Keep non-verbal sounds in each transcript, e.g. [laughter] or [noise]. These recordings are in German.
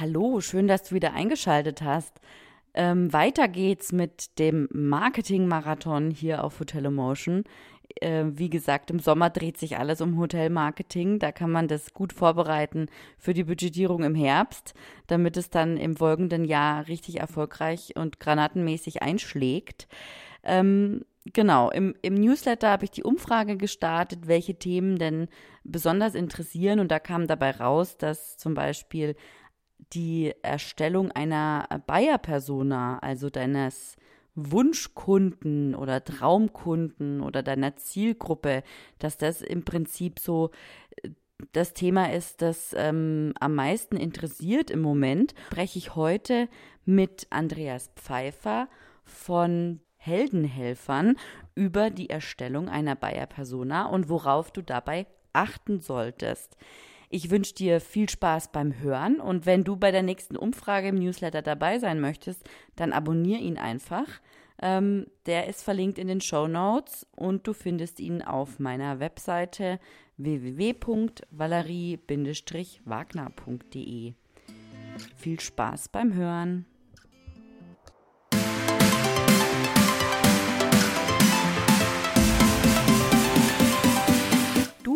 Hallo, schön, dass du wieder eingeschaltet hast. Ähm, weiter geht's mit dem Marketing-Marathon hier auf Hotel Emotion. Äh, wie gesagt, im Sommer dreht sich alles um Hotelmarketing. Da kann man das gut vorbereiten für die Budgetierung im Herbst, damit es dann im folgenden Jahr richtig erfolgreich und granatenmäßig einschlägt. Ähm, genau, im, im Newsletter habe ich die Umfrage gestartet, welche Themen denn besonders interessieren. Und da kam dabei raus, dass zum Beispiel die Erstellung einer Buyer-Persona, also deines Wunschkunden oder Traumkunden oder deiner Zielgruppe, dass das im Prinzip so äh, das Thema ist, das ähm, am meisten interessiert im Moment, spreche ich heute mit Andreas Pfeiffer von Heldenhelfern über die Erstellung einer Buyer-Persona und worauf du dabei achten solltest. Ich wünsche dir viel Spaß beim Hören und wenn du bei der nächsten Umfrage im Newsletter dabei sein möchtest, dann abonniere ihn einfach. Ähm, der ist verlinkt in den Show Notes und du findest ihn auf meiner Webseite www.valerie-wagner.de. Viel Spaß beim Hören.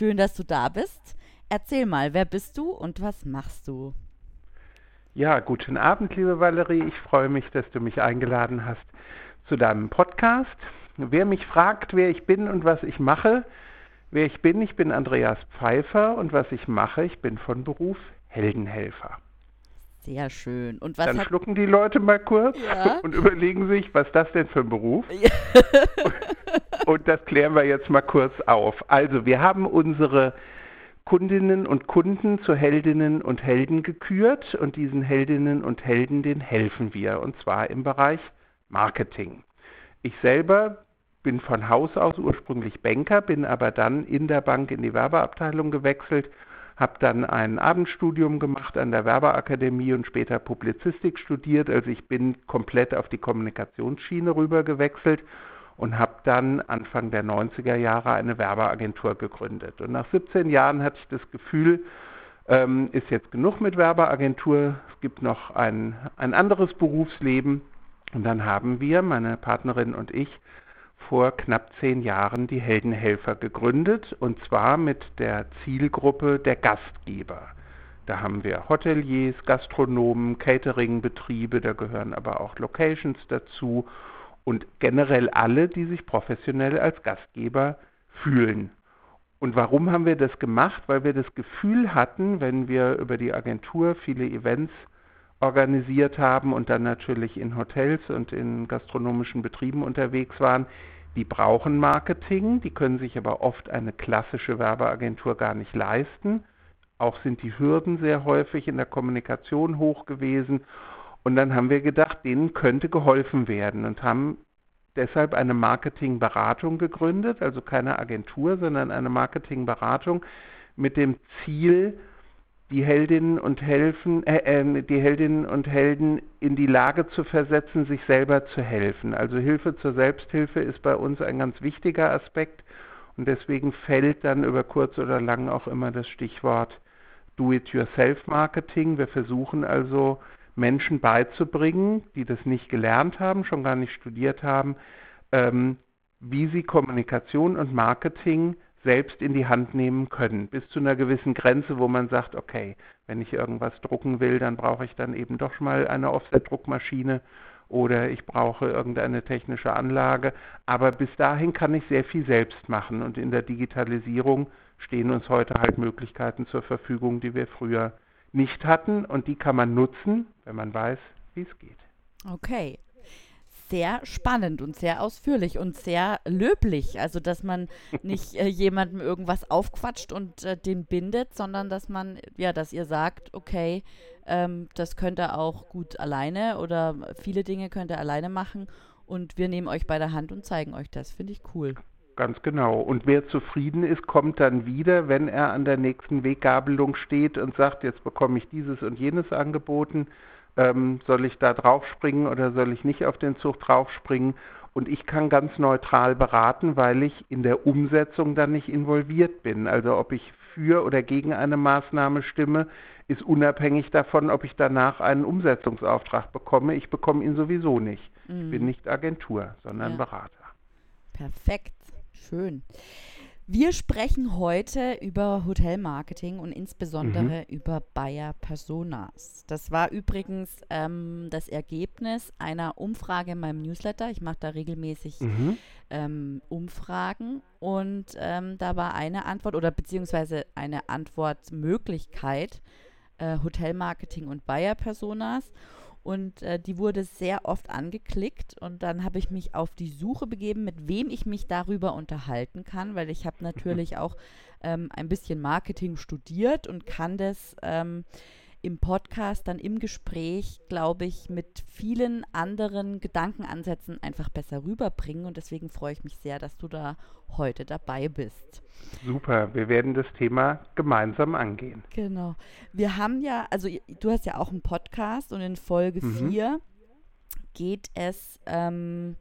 Schön, dass du da bist. Erzähl mal, wer bist du und was machst du? Ja, guten Abend, liebe Valerie. Ich freue mich, dass du mich eingeladen hast zu deinem Podcast. Wer mich fragt, wer ich bin und was ich mache, wer ich bin, ich bin Andreas Pfeiffer und was ich mache, ich bin von Beruf Heldenhelfer. Sehr schön. Und was Dann schlucken die Leute mal kurz ja. [laughs] und überlegen sich, was ist das denn für ein Beruf? Ja. [laughs] und das klären wir jetzt mal kurz auf. Also, wir haben unsere Kundinnen und Kunden zu Heldinnen und Helden gekürt und diesen Heldinnen und Helden, denen helfen wir und zwar im Bereich Marketing. Ich selber bin von Haus aus ursprünglich Banker, bin aber dann in der Bank in die Werbeabteilung gewechselt habe dann ein Abendstudium gemacht an der Werbeakademie und später Publizistik studiert. Also ich bin komplett auf die Kommunikationsschiene rüber gewechselt und habe dann Anfang der 90er Jahre eine Werbeagentur gegründet. Und nach 17 Jahren hatte ich das Gefühl, ähm, ist jetzt genug mit Werbeagentur, es gibt noch ein, ein anderes Berufsleben. Und dann haben wir, meine Partnerin und ich, vor knapp zehn Jahren die Heldenhelfer gegründet und zwar mit der Zielgruppe der Gastgeber. Da haben wir Hoteliers, Gastronomen, Cateringbetriebe, da gehören aber auch Locations dazu und generell alle, die sich professionell als Gastgeber fühlen. Und warum haben wir das gemacht? Weil wir das Gefühl hatten, wenn wir über die Agentur viele Events organisiert haben und dann natürlich in Hotels und in gastronomischen Betrieben unterwegs waren, die brauchen Marketing, die können sich aber oft eine klassische Werbeagentur gar nicht leisten. Auch sind die Hürden sehr häufig in der Kommunikation hoch gewesen. Und dann haben wir gedacht, denen könnte geholfen werden und haben deshalb eine Marketingberatung gegründet, also keine Agentur, sondern eine Marketingberatung mit dem Ziel, die Heldinnen und helfen, äh, äh, die Heldinnen und Helden in die Lage zu versetzen, sich selber zu helfen. Also Hilfe zur Selbsthilfe ist bei uns ein ganz wichtiger Aspekt und deswegen fällt dann über kurz oder lang auch immer das Stichwort Do-it-yourself-Marketing. Wir versuchen also Menschen beizubringen, die das nicht gelernt haben, schon gar nicht studiert haben, ähm, wie sie Kommunikation und Marketing selbst in die Hand nehmen können, bis zu einer gewissen Grenze, wo man sagt, okay, wenn ich irgendwas drucken will, dann brauche ich dann eben doch mal eine Offset-Druckmaschine oder ich brauche irgendeine technische Anlage. Aber bis dahin kann ich sehr viel selbst machen und in der Digitalisierung stehen uns heute halt Möglichkeiten zur Verfügung, die wir früher nicht hatten und die kann man nutzen, wenn man weiß, wie es geht. Okay. Sehr spannend und sehr ausführlich und sehr löblich. Also, dass man nicht äh, [laughs] jemandem irgendwas aufquatscht und äh, den bindet, sondern dass man, ja, dass ihr sagt, okay, ähm, das könnt ihr auch gut alleine oder viele Dinge könnt ihr alleine machen und wir nehmen euch bei der Hand und zeigen euch das. Finde ich cool. Ganz genau. Und wer zufrieden ist, kommt dann wieder, wenn er an der nächsten Weggabelung steht und sagt, jetzt bekomme ich dieses und jenes angeboten. Ähm, soll ich da draufspringen oder soll ich nicht auf den Zug draufspringen? Und ich kann ganz neutral beraten, weil ich in der Umsetzung dann nicht involviert bin. Also ob ich für oder gegen eine Maßnahme stimme, ist unabhängig davon, ob ich danach einen Umsetzungsauftrag bekomme. Ich bekomme ihn sowieso nicht. Mhm. Ich bin mhm. nicht Agentur, sondern ja. Berater. Perfekt. Schön. Wir sprechen heute über Hotelmarketing und insbesondere mhm. über Bayer Personas. Das war übrigens ähm, das Ergebnis einer Umfrage in meinem Newsletter. Ich mache da regelmäßig mhm. ähm, Umfragen und ähm, da war eine Antwort oder beziehungsweise eine Antwortmöglichkeit äh, Hotelmarketing und Bayer Personas. Und äh, die wurde sehr oft angeklickt und dann habe ich mich auf die Suche begeben, mit wem ich mich darüber unterhalten kann, weil ich habe [laughs] natürlich auch ähm, ein bisschen Marketing studiert und kann das ähm, im Podcast, dann im Gespräch, glaube ich, mit vielen anderen Gedankenansätzen einfach besser rüberbringen. Und deswegen freue ich mich sehr, dass du da heute dabei bist. Super, wir werden das Thema gemeinsam angehen. Genau. Wir haben ja, also du hast ja auch einen Podcast und in Folge 4 mhm. geht es ähm,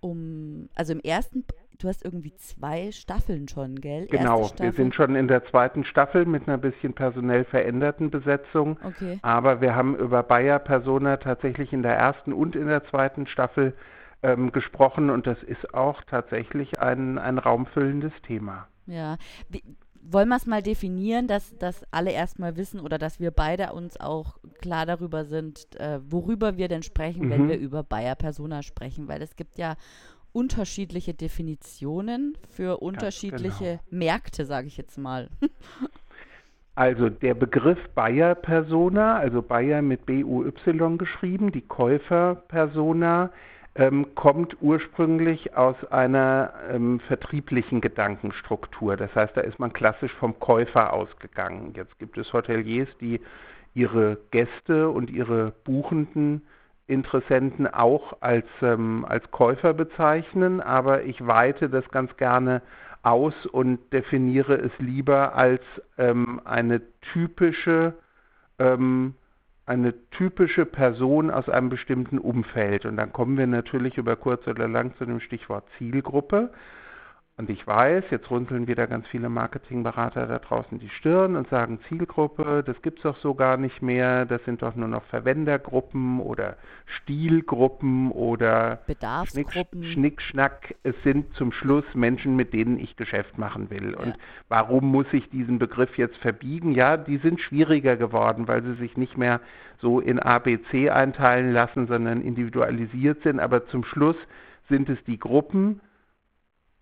um, also im ersten du hast irgendwie zwei Staffeln schon, gell? Genau, wir sind schon in der zweiten Staffel mit einer bisschen personell veränderten Besetzung. Okay. Aber wir haben über Bayer Persona tatsächlich in der ersten und in der zweiten Staffel ähm, gesprochen und das ist auch tatsächlich ein, ein raumfüllendes Thema. Ja. Wie, wollen wir es mal definieren, dass, dass alle erstmal wissen oder dass wir beide uns auch klar darüber sind, äh, worüber wir denn sprechen, mhm. wenn wir über Bayer Persona sprechen, weil es gibt ja unterschiedliche Definitionen für unterschiedliche genau. Märkte, sage ich jetzt mal. [laughs] Also der Begriff Buyer-Persona, also Buyer mit B-U-Y geschrieben, die Käufer-Persona, ähm, kommt ursprünglich aus einer ähm, vertrieblichen Gedankenstruktur. Das heißt, da ist man klassisch vom Käufer ausgegangen. Jetzt gibt es Hoteliers, die ihre Gäste und ihre Buchenden Interessenten auch als, ähm, als Käufer bezeichnen, aber ich weite das ganz gerne aus und definiere es lieber als ähm, eine typische ähm, eine typische Person aus einem bestimmten Umfeld. Und dann kommen wir natürlich über kurz oder lang zu dem Stichwort Zielgruppe. Und ich weiß, jetzt runzeln wieder ganz viele Marketingberater da draußen die Stirn und sagen Zielgruppe, das gibt es doch so gar nicht mehr, das sind doch nur noch Verwendergruppen oder Stilgruppen oder Bedarfsgruppen. Schnick, Schnickschnack. Es sind zum Schluss Menschen, mit denen ich Geschäft machen will. Und warum muss ich diesen Begriff jetzt verbiegen? Ja, die sind schwieriger geworden, weil sie sich nicht mehr so in A, B, C einteilen lassen, sondern individualisiert sind. Aber zum Schluss sind es die Gruppen,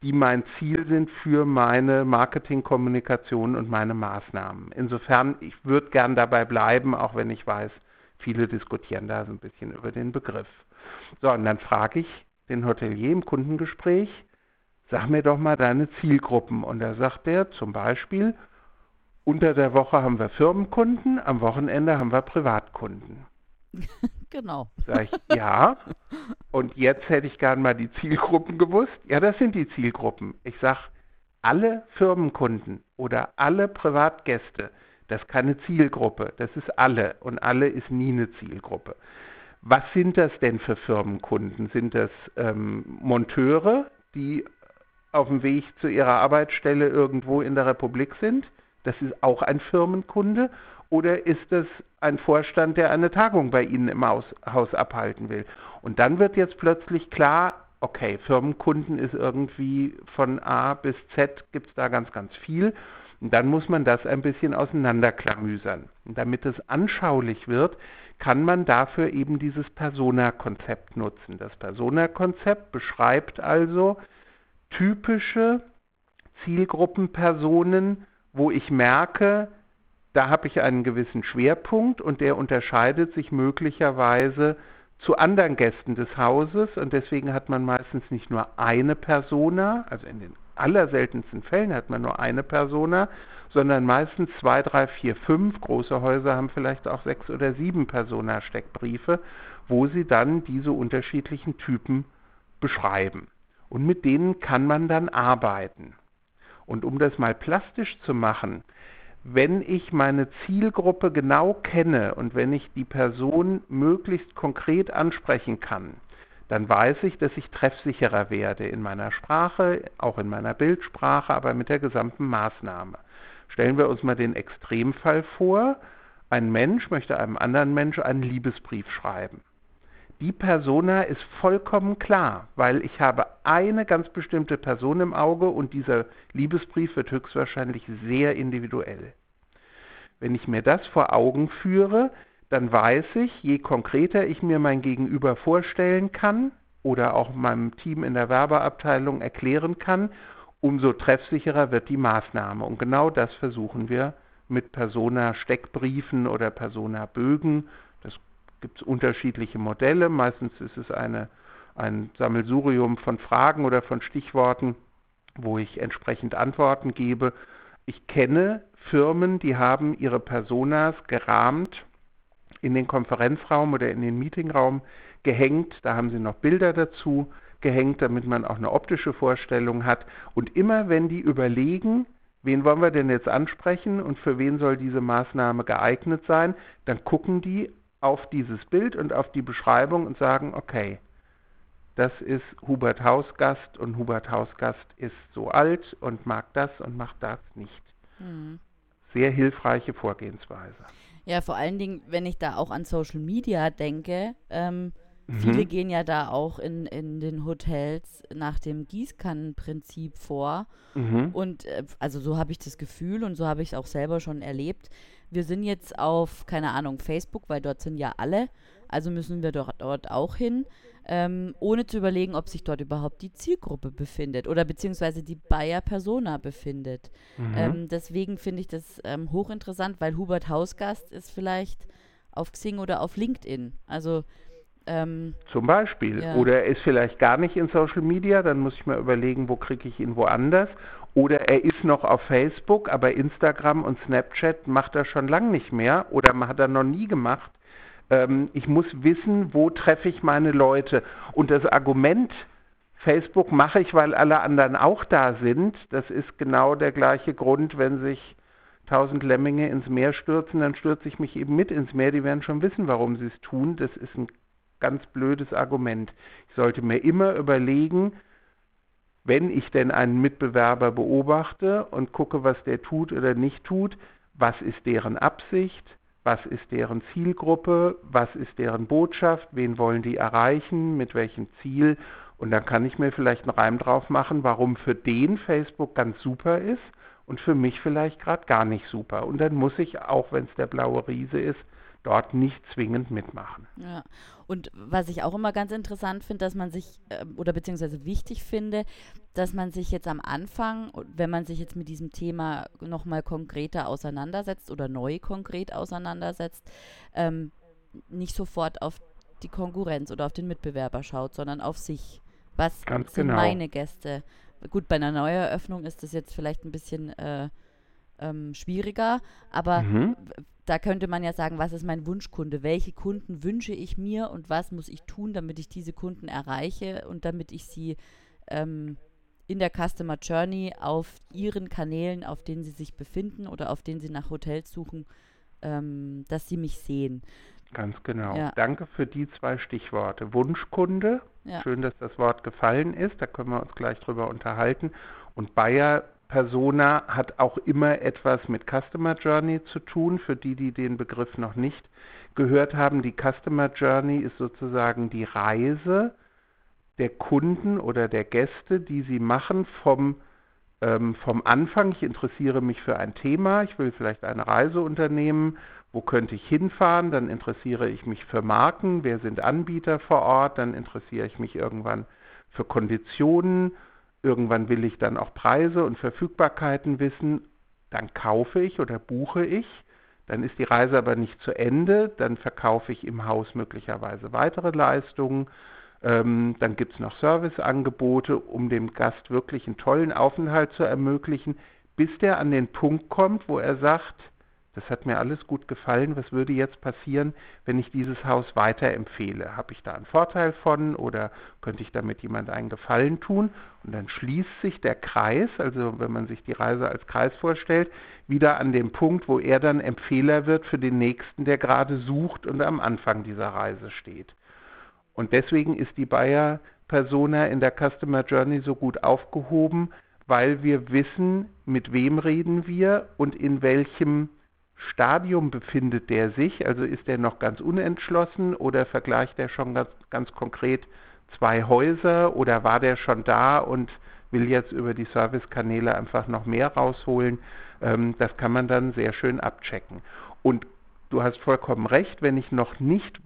die mein Ziel sind für meine Marketingkommunikation und meine Maßnahmen. Insofern, ich würde gern dabei bleiben, auch wenn ich weiß, viele diskutieren da so ein bisschen über den Begriff. So, und dann frage ich den Hotelier im Kundengespräch, sag mir doch mal deine Zielgruppen. Und da sagt er zum Beispiel, unter der Woche haben wir Firmenkunden, am Wochenende haben wir Privatkunden. [laughs] genau. Sag ich, ja. [laughs] Und jetzt hätte ich gern mal die Zielgruppen gewusst. Ja, das sind die Zielgruppen. Ich sage, alle Firmenkunden oder alle Privatgäste, das ist keine Zielgruppe, das ist alle und alle ist nie eine Zielgruppe. Was sind das denn für Firmenkunden? Sind das ähm, Monteure, die auf dem Weg zu ihrer Arbeitsstelle irgendwo in der Republik sind? Das ist auch ein Firmenkunde. Oder ist das ein Vorstand, der eine Tagung bei Ihnen im Haus, Haus abhalten will? Und dann wird jetzt plötzlich klar, okay, Firmenkunden ist irgendwie von A bis Z, gibt es da ganz, ganz viel. Und dann muss man das ein bisschen auseinanderklamüsern. Und damit es anschaulich wird, kann man dafür eben dieses Persona-Konzept nutzen. Das Persona-Konzept beschreibt also typische Zielgruppenpersonen, wo ich merke, da habe ich einen gewissen Schwerpunkt und der unterscheidet sich möglicherweise zu anderen Gästen des Hauses und deswegen hat man meistens nicht nur eine Persona, also in den allerseltensten Fällen hat man nur eine Persona, sondern meistens zwei, drei, vier, fünf. Große Häuser haben vielleicht auch sechs oder sieben Persona-Steckbriefe, wo sie dann diese unterschiedlichen Typen beschreiben. Und mit denen kann man dann arbeiten. Und um das mal plastisch zu machen, wenn ich meine Zielgruppe genau kenne und wenn ich die Person möglichst konkret ansprechen kann, dann weiß ich, dass ich treffsicherer werde in meiner Sprache, auch in meiner Bildsprache, aber mit der gesamten Maßnahme. Stellen wir uns mal den Extremfall vor, ein Mensch möchte einem anderen Mensch einen Liebesbrief schreiben. Die Persona ist vollkommen klar, weil ich habe eine ganz bestimmte Person im Auge und dieser Liebesbrief wird höchstwahrscheinlich sehr individuell. Wenn ich mir das vor Augen führe, dann weiß ich, je konkreter ich mir mein Gegenüber vorstellen kann oder auch meinem Team in der Werbeabteilung erklären kann, umso treffsicherer wird die Maßnahme. Und genau das versuchen wir mit Persona-Steckbriefen oder Persona-Bögen. Gibt es unterschiedliche Modelle. Meistens ist es eine, ein Sammelsurium von Fragen oder von Stichworten, wo ich entsprechend Antworten gebe. Ich kenne Firmen, die haben ihre Personas gerahmt in den Konferenzraum oder in den Meetingraum gehängt. Da haben sie noch Bilder dazu gehängt, damit man auch eine optische Vorstellung hat. Und immer wenn die überlegen, wen wollen wir denn jetzt ansprechen und für wen soll diese Maßnahme geeignet sein, dann gucken die auf dieses Bild und auf die Beschreibung und sagen, okay, das ist Hubert Hausgast und Hubert Hausgast ist so alt und mag das und macht das nicht. Mhm. Sehr hilfreiche Vorgehensweise. Ja, vor allen Dingen, wenn ich da auch an Social Media denke, ähm, mhm. viele gehen ja da auch in, in den Hotels nach dem Gießkannenprinzip vor. Mhm. Und äh, also so habe ich das Gefühl und so habe ich es auch selber schon erlebt. Wir sind jetzt auf, keine Ahnung, Facebook, weil dort sind ja alle. Also müssen wir dort, dort auch hin ähm, ohne zu überlegen, ob sich dort überhaupt die Zielgruppe befindet oder beziehungsweise die Bayer Persona befindet. Mhm. Ähm, deswegen finde ich das ähm, hochinteressant, weil Hubert Hausgast ist vielleicht auf Xing oder auf LinkedIn. Also ähm, Zum Beispiel. Ja. Oder er ist vielleicht gar nicht in Social Media, dann muss ich mir überlegen, wo kriege ich ihn woanders. Oder er ist noch auf Facebook, aber Instagram und Snapchat macht er schon lange nicht mehr oder hat er noch nie gemacht. Ähm, ich muss wissen, wo treffe ich meine Leute. Und das Argument, Facebook mache ich, weil alle anderen auch da sind, das ist genau der gleiche Grund, wenn sich tausend Lemminge ins Meer stürzen, dann stürze ich mich eben mit ins Meer. Die werden schon wissen, warum sie es tun. Das ist ein ganz blödes Argument. Ich sollte mir immer überlegen, wenn ich denn einen Mitbewerber beobachte und gucke, was der tut oder nicht tut, was ist deren Absicht, was ist deren Zielgruppe, was ist deren Botschaft, wen wollen die erreichen, mit welchem Ziel. Und dann kann ich mir vielleicht einen Reim drauf machen, warum für den Facebook ganz super ist und für mich vielleicht gerade gar nicht super. Und dann muss ich, auch wenn es der blaue Riese ist, dort nicht zwingend mitmachen. Ja. Und was ich auch immer ganz interessant finde, dass man sich, äh, oder beziehungsweise wichtig finde, dass man sich jetzt am Anfang, wenn man sich jetzt mit diesem Thema nochmal konkreter auseinandersetzt oder neu konkret auseinandersetzt, ähm, nicht sofort auf die Konkurrenz oder auf den Mitbewerber schaut, sondern auf sich. Was Ganz sind genau. meine Gäste? Gut, bei einer Neueröffnung ist das jetzt vielleicht ein bisschen äh, ähm, schwieriger, aber mhm da könnte man ja sagen, was ist mein Wunschkunde? Welche Kunden wünsche ich mir und was muss ich tun, damit ich diese Kunden erreiche und damit ich sie ähm, in der Customer Journey auf ihren Kanälen, auf denen sie sich befinden oder auf denen sie nach Hotels suchen, ähm, dass sie mich sehen. Ganz genau. Ja. Danke für die zwei Stichworte. Wunschkunde, ja. schön, dass das Wort gefallen ist, da können wir uns gleich drüber unterhalten. Und Bayer Persona hat auch immer etwas mit Customer Journey zu tun. Für die, die den Begriff noch nicht gehört haben, die Customer Journey ist sozusagen die Reise der Kunden oder der Gäste, die sie machen vom, ähm, vom Anfang. Ich interessiere mich für ein Thema, ich will vielleicht eine Reise unternehmen. Wo könnte ich hinfahren? Dann interessiere ich mich für Marken. Wer sind Anbieter vor Ort? Dann interessiere ich mich irgendwann für Konditionen Irgendwann will ich dann auch Preise und Verfügbarkeiten wissen. Dann kaufe ich oder buche ich. Dann ist die Reise aber nicht zu Ende, dann verkaufe ich im Haus möglicherweise weitere Leistungen. Ähm, dann gibt es noch Serviceangebote, um dem Gast wirklich einen tollen Aufenthalt zu ermöglichen, bis der an den Punkt kommt, wo er sagt, das hat mir alles gut gefallen, was würde jetzt passieren, wenn ich dieses Haus weiterempfehle? Habe ich da einen Vorteil von oder könnte ich damit jemand einen Gefallen tun? Und dann schließt sich der Kreis, also wenn man sich die Reise als Kreis vorstellt, wieder an dem Punkt, wo er dann Empfehler wird für den Nächsten, der gerade sucht und am Anfang dieser Reise steht. Und deswegen ist die Bayer Persona in der Customer Journey so gut aufgehoben, weil wir wissen, mit wem reden wir und in welchem Stadium befindet der sich. Also ist er noch ganz unentschlossen oder vergleicht er schon ganz, ganz konkret zwei Häuser oder war der schon da und will jetzt über die Servicekanäle einfach noch mehr rausholen. Ähm, das kann man dann sehr schön abchecken. Und du hast vollkommen recht, wenn ich noch nicht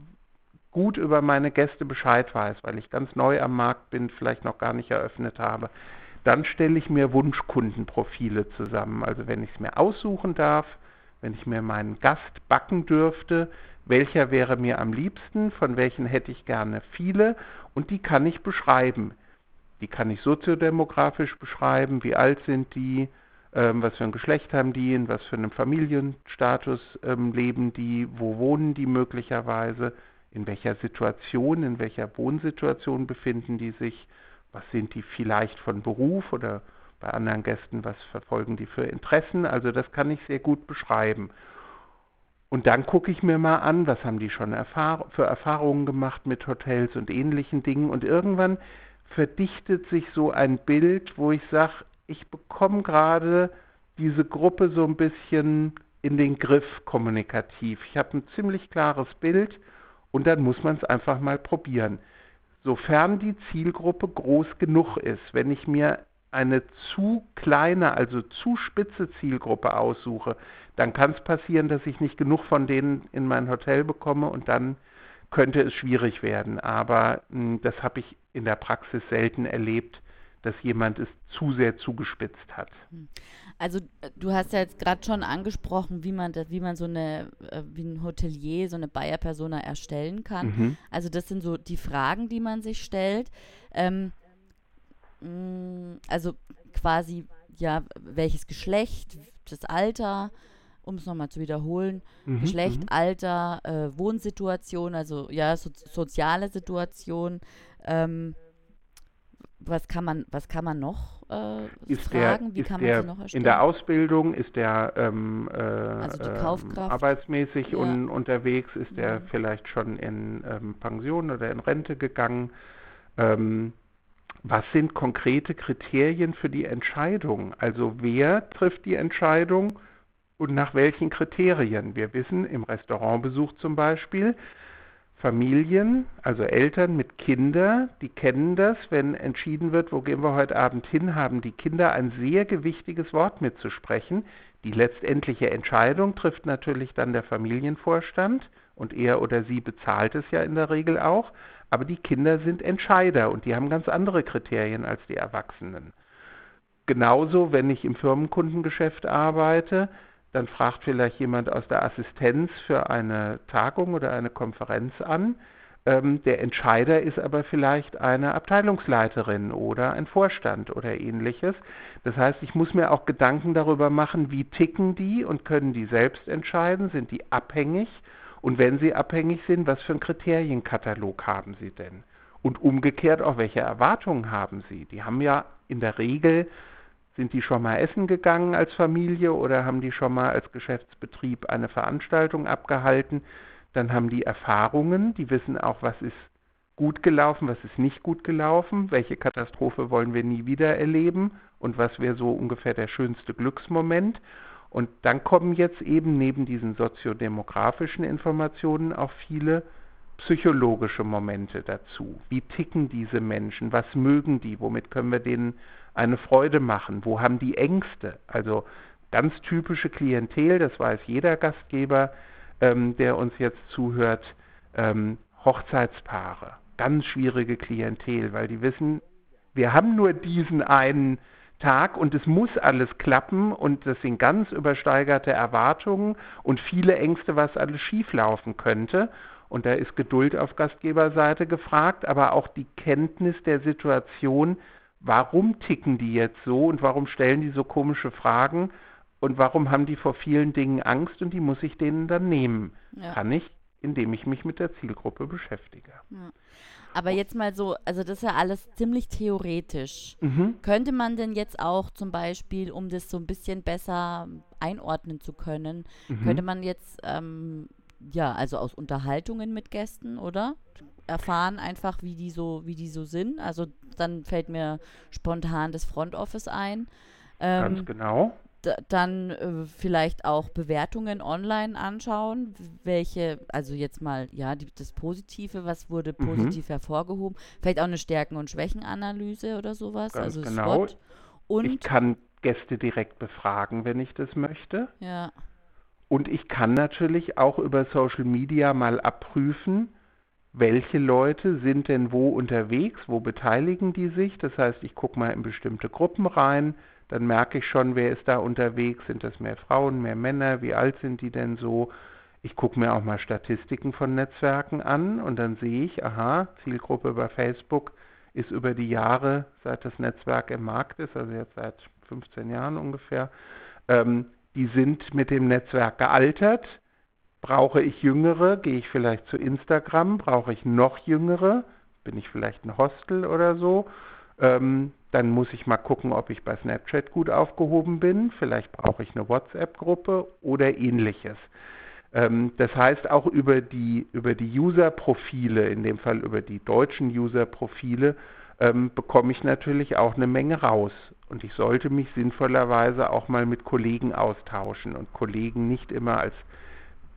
gut über meine Gäste Bescheid weiß, weil ich ganz neu am Markt bin, vielleicht noch gar nicht eröffnet habe, dann stelle ich mir Wunschkundenprofile zusammen. Also wenn ich es mir aussuchen darf, wenn ich mir meinen Gast backen dürfte, welcher wäre mir am liebsten, von welchen hätte ich gerne viele? Und die kann ich beschreiben. Die kann ich soziodemografisch beschreiben, wie alt sind die, ähm, was für ein Geschlecht haben die, in was für einem Familienstatus ähm, leben die, wo wohnen die möglicherweise, in welcher Situation, in welcher Wohnsituation befinden die sich, was sind die vielleicht von Beruf oder bei anderen Gästen, was verfolgen die für Interessen. Also das kann ich sehr gut beschreiben. Und dann gucke ich mir mal an, was haben die schon erfahr für Erfahrungen gemacht mit Hotels und ähnlichen Dingen. Und irgendwann verdichtet sich so ein Bild, wo ich sage, ich bekomme gerade diese Gruppe so ein bisschen in den Griff kommunikativ. Ich habe ein ziemlich klares Bild und dann muss man es einfach mal probieren. Sofern die Zielgruppe groß genug ist, wenn ich mir eine zu kleine, also zu spitze Zielgruppe aussuche, dann kann es passieren, dass ich nicht genug von denen in mein Hotel bekomme und dann könnte es schwierig werden. Aber mh, hm, das habe ich in der Praxis selten erlebt, dass jemand es zu sehr zugespitzt hat. Hm. Also du hast ja jetzt gerade schon angesprochen, wie man das, wie man so eine, äh, wie ein Hotelier, so eine Bayer-Persona erstellen kann. Mhm. Also das sind so die Fragen, die man sich stellt. Ähm, Mm, also quasi, ja, welches Geschlecht, das Alter, um es nochmal zu wiederholen, mhm, Geschlecht, mhm. Alter, äh, Wohnsituation, also ja, so, soziale Situation, ähm, was kann man, was kann man noch äh, ist fragen? Der, Wie kann man der, sie noch erstellen? In der Ausbildung ist der ähm, äh, also ähm, arbeitsmäßig ja. un, unterwegs, ist mhm. der vielleicht schon in ähm, Pension oder in Rente gegangen. Ähm, was sind konkrete Kriterien für die Entscheidung? Also wer trifft die Entscheidung und nach welchen Kriterien? Wir wissen im Restaurantbesuch zum Beispiel, Familien, also Eltern mit Kindern, die kennen das, wenn entschieden wird, wo gehen wir heute Abend hin, haben die Kinder ein sehr gewichtiges Wort mitzusprechen. Die letztendliche Entscheidung trifft natürlich dann der Familienvorstand und er oder sie bezahlt es ja in der Regel auch. Aber die Kinder sind Entscheider und die haben ganz andere Kriterien als die Erwachsenen. Genauso, wenn ich im Firmenkundengeschäft arbeite, dann fragt vielleicht jemand aus der Assistenz für eine Tagung oder eine Konferenz an. Ähm, der Entscheider ist aber vielleicht eine Abteilungsleiterin oder ein Vorstand oder ähnliches. Das heißt, ich muss mir auch Gedanken darüber machen, wie ticken die und können die selbst entscheiden, sind die abhängig und wenn Sie abhängig sind, was für einen Kriterienkatalog haben Sie denn? Und umgekehrt auch, welche Erwartungen haben Sie? Die haben ja in der Regel, sind die schon mal essen gegangen als Familie oder haben die schon mal als Geschäftsbetrieb eine Veranstaltung abgehalten? Dann haben die Erfahrungen, die wissen auch, was ist gut gelaufen, was ist nicht gut gelaufen, welche Katastrophe wollen wir nie wieder erleben und was wäre so ungefähr der schönste Glücksmoment. Und dann kommen jetzt eben neben diesen soziodemografischen Informationen auch viele psychologische Momente dazu. Wie ticken diese Menschen? Was mögen die? Womit können wir denen eine Freude machen? Wo haben die Ängste? Also ganz typische Klientel, das weiß jeder Gastgeber, ähm, der uns jetzt zuhört, ähm, Hochzeitspaare. Ganz schwierige Klientel, weil die wissen, wir haben nur diesen einen Tag und es muss alles klappen und das sind ganz übersteigerte Erwartungen und viele Ängste, was alles schieflaufen könnte. Und da ist Geduld auf Gastgeberseite gefragt, aber auch die Kenntnis der Situation, warum ticken die jetzt so und warum stellen die so komische Fragen und warum haben die vor vielen Dingen Angst und die muss ich denen dann nehmen. Ja. Kann ich, indem ich mich mit der Zielgruppe beschäftige. Ja. Aber jetzt mal so, also das ist ja alles ziemlich theoretisch. Mhm. Könnte man denn jetzt auch zum Beispiel, um das so ein bisschen besser einordnen zu können, mhm. könnte man jetzt, ähm, ja, also aus Unterhaltungen mit Gästen, oder? Erfahren einfach, wie die so, wie die so sind. Also dann fällt mir spontan das Front Office ein. Ähm, Ganz genau dann äh, vielleicht auch Bewertungen online anschauen, welche, also jetzt mal, ja, die, das Positive, was wurde mhm. positiv mhm. hervorgehoben, vielleicht auch eine Stärken- und Schwächenanalyse oder sowas, Ganz also genau. SWOT. Und ich kann Gäste direkt befragen, wenn ich das möchte. Ja. Und ich kann natürlich auch über Social Media mal abprüfen, welche Leute sind denn wo unterwegs, wo beteiligen die sich. Das heißt, ich gucke mal in bestimmte Gruppen rein, dann merke ich schon, wer ist da unterwegs, sind das mehr Frauen, mehr Männer, wie alt sind die denn so. Ich gucke mir auch mal Statistiken von Netzwerken an und dann sehe ich, aha, Zielgruppe bei Facebook ist über die Jahre, seit das Netzwerk im Markt ist, also jetzt seit 15 Jahren ungefähr, ähm, die sind mit dem Netzwerk gealtert. Brauche ich Jüngere, gehe ich vielleicht zu Instagram, brauche ich noch Jüngere, bin ich vielleicht ein Hostel oder so. Ähm, dann muss ich mal gucken, ob ich bei Snapchat gut aufgehoben bin. Vielleicht brauche ich eine WhatsApp-Gruppe oder ähnliches. Ähm, das heißt, auch über die, über die User-Profile, in dem Fall über die deutschen User-Profile, ähm, bekomme ich natürlich auch eine Menge raus. Und ich sollte mich sinnvollerweise auch mal mit Kollegen austauschen und Kollegen nicht immer als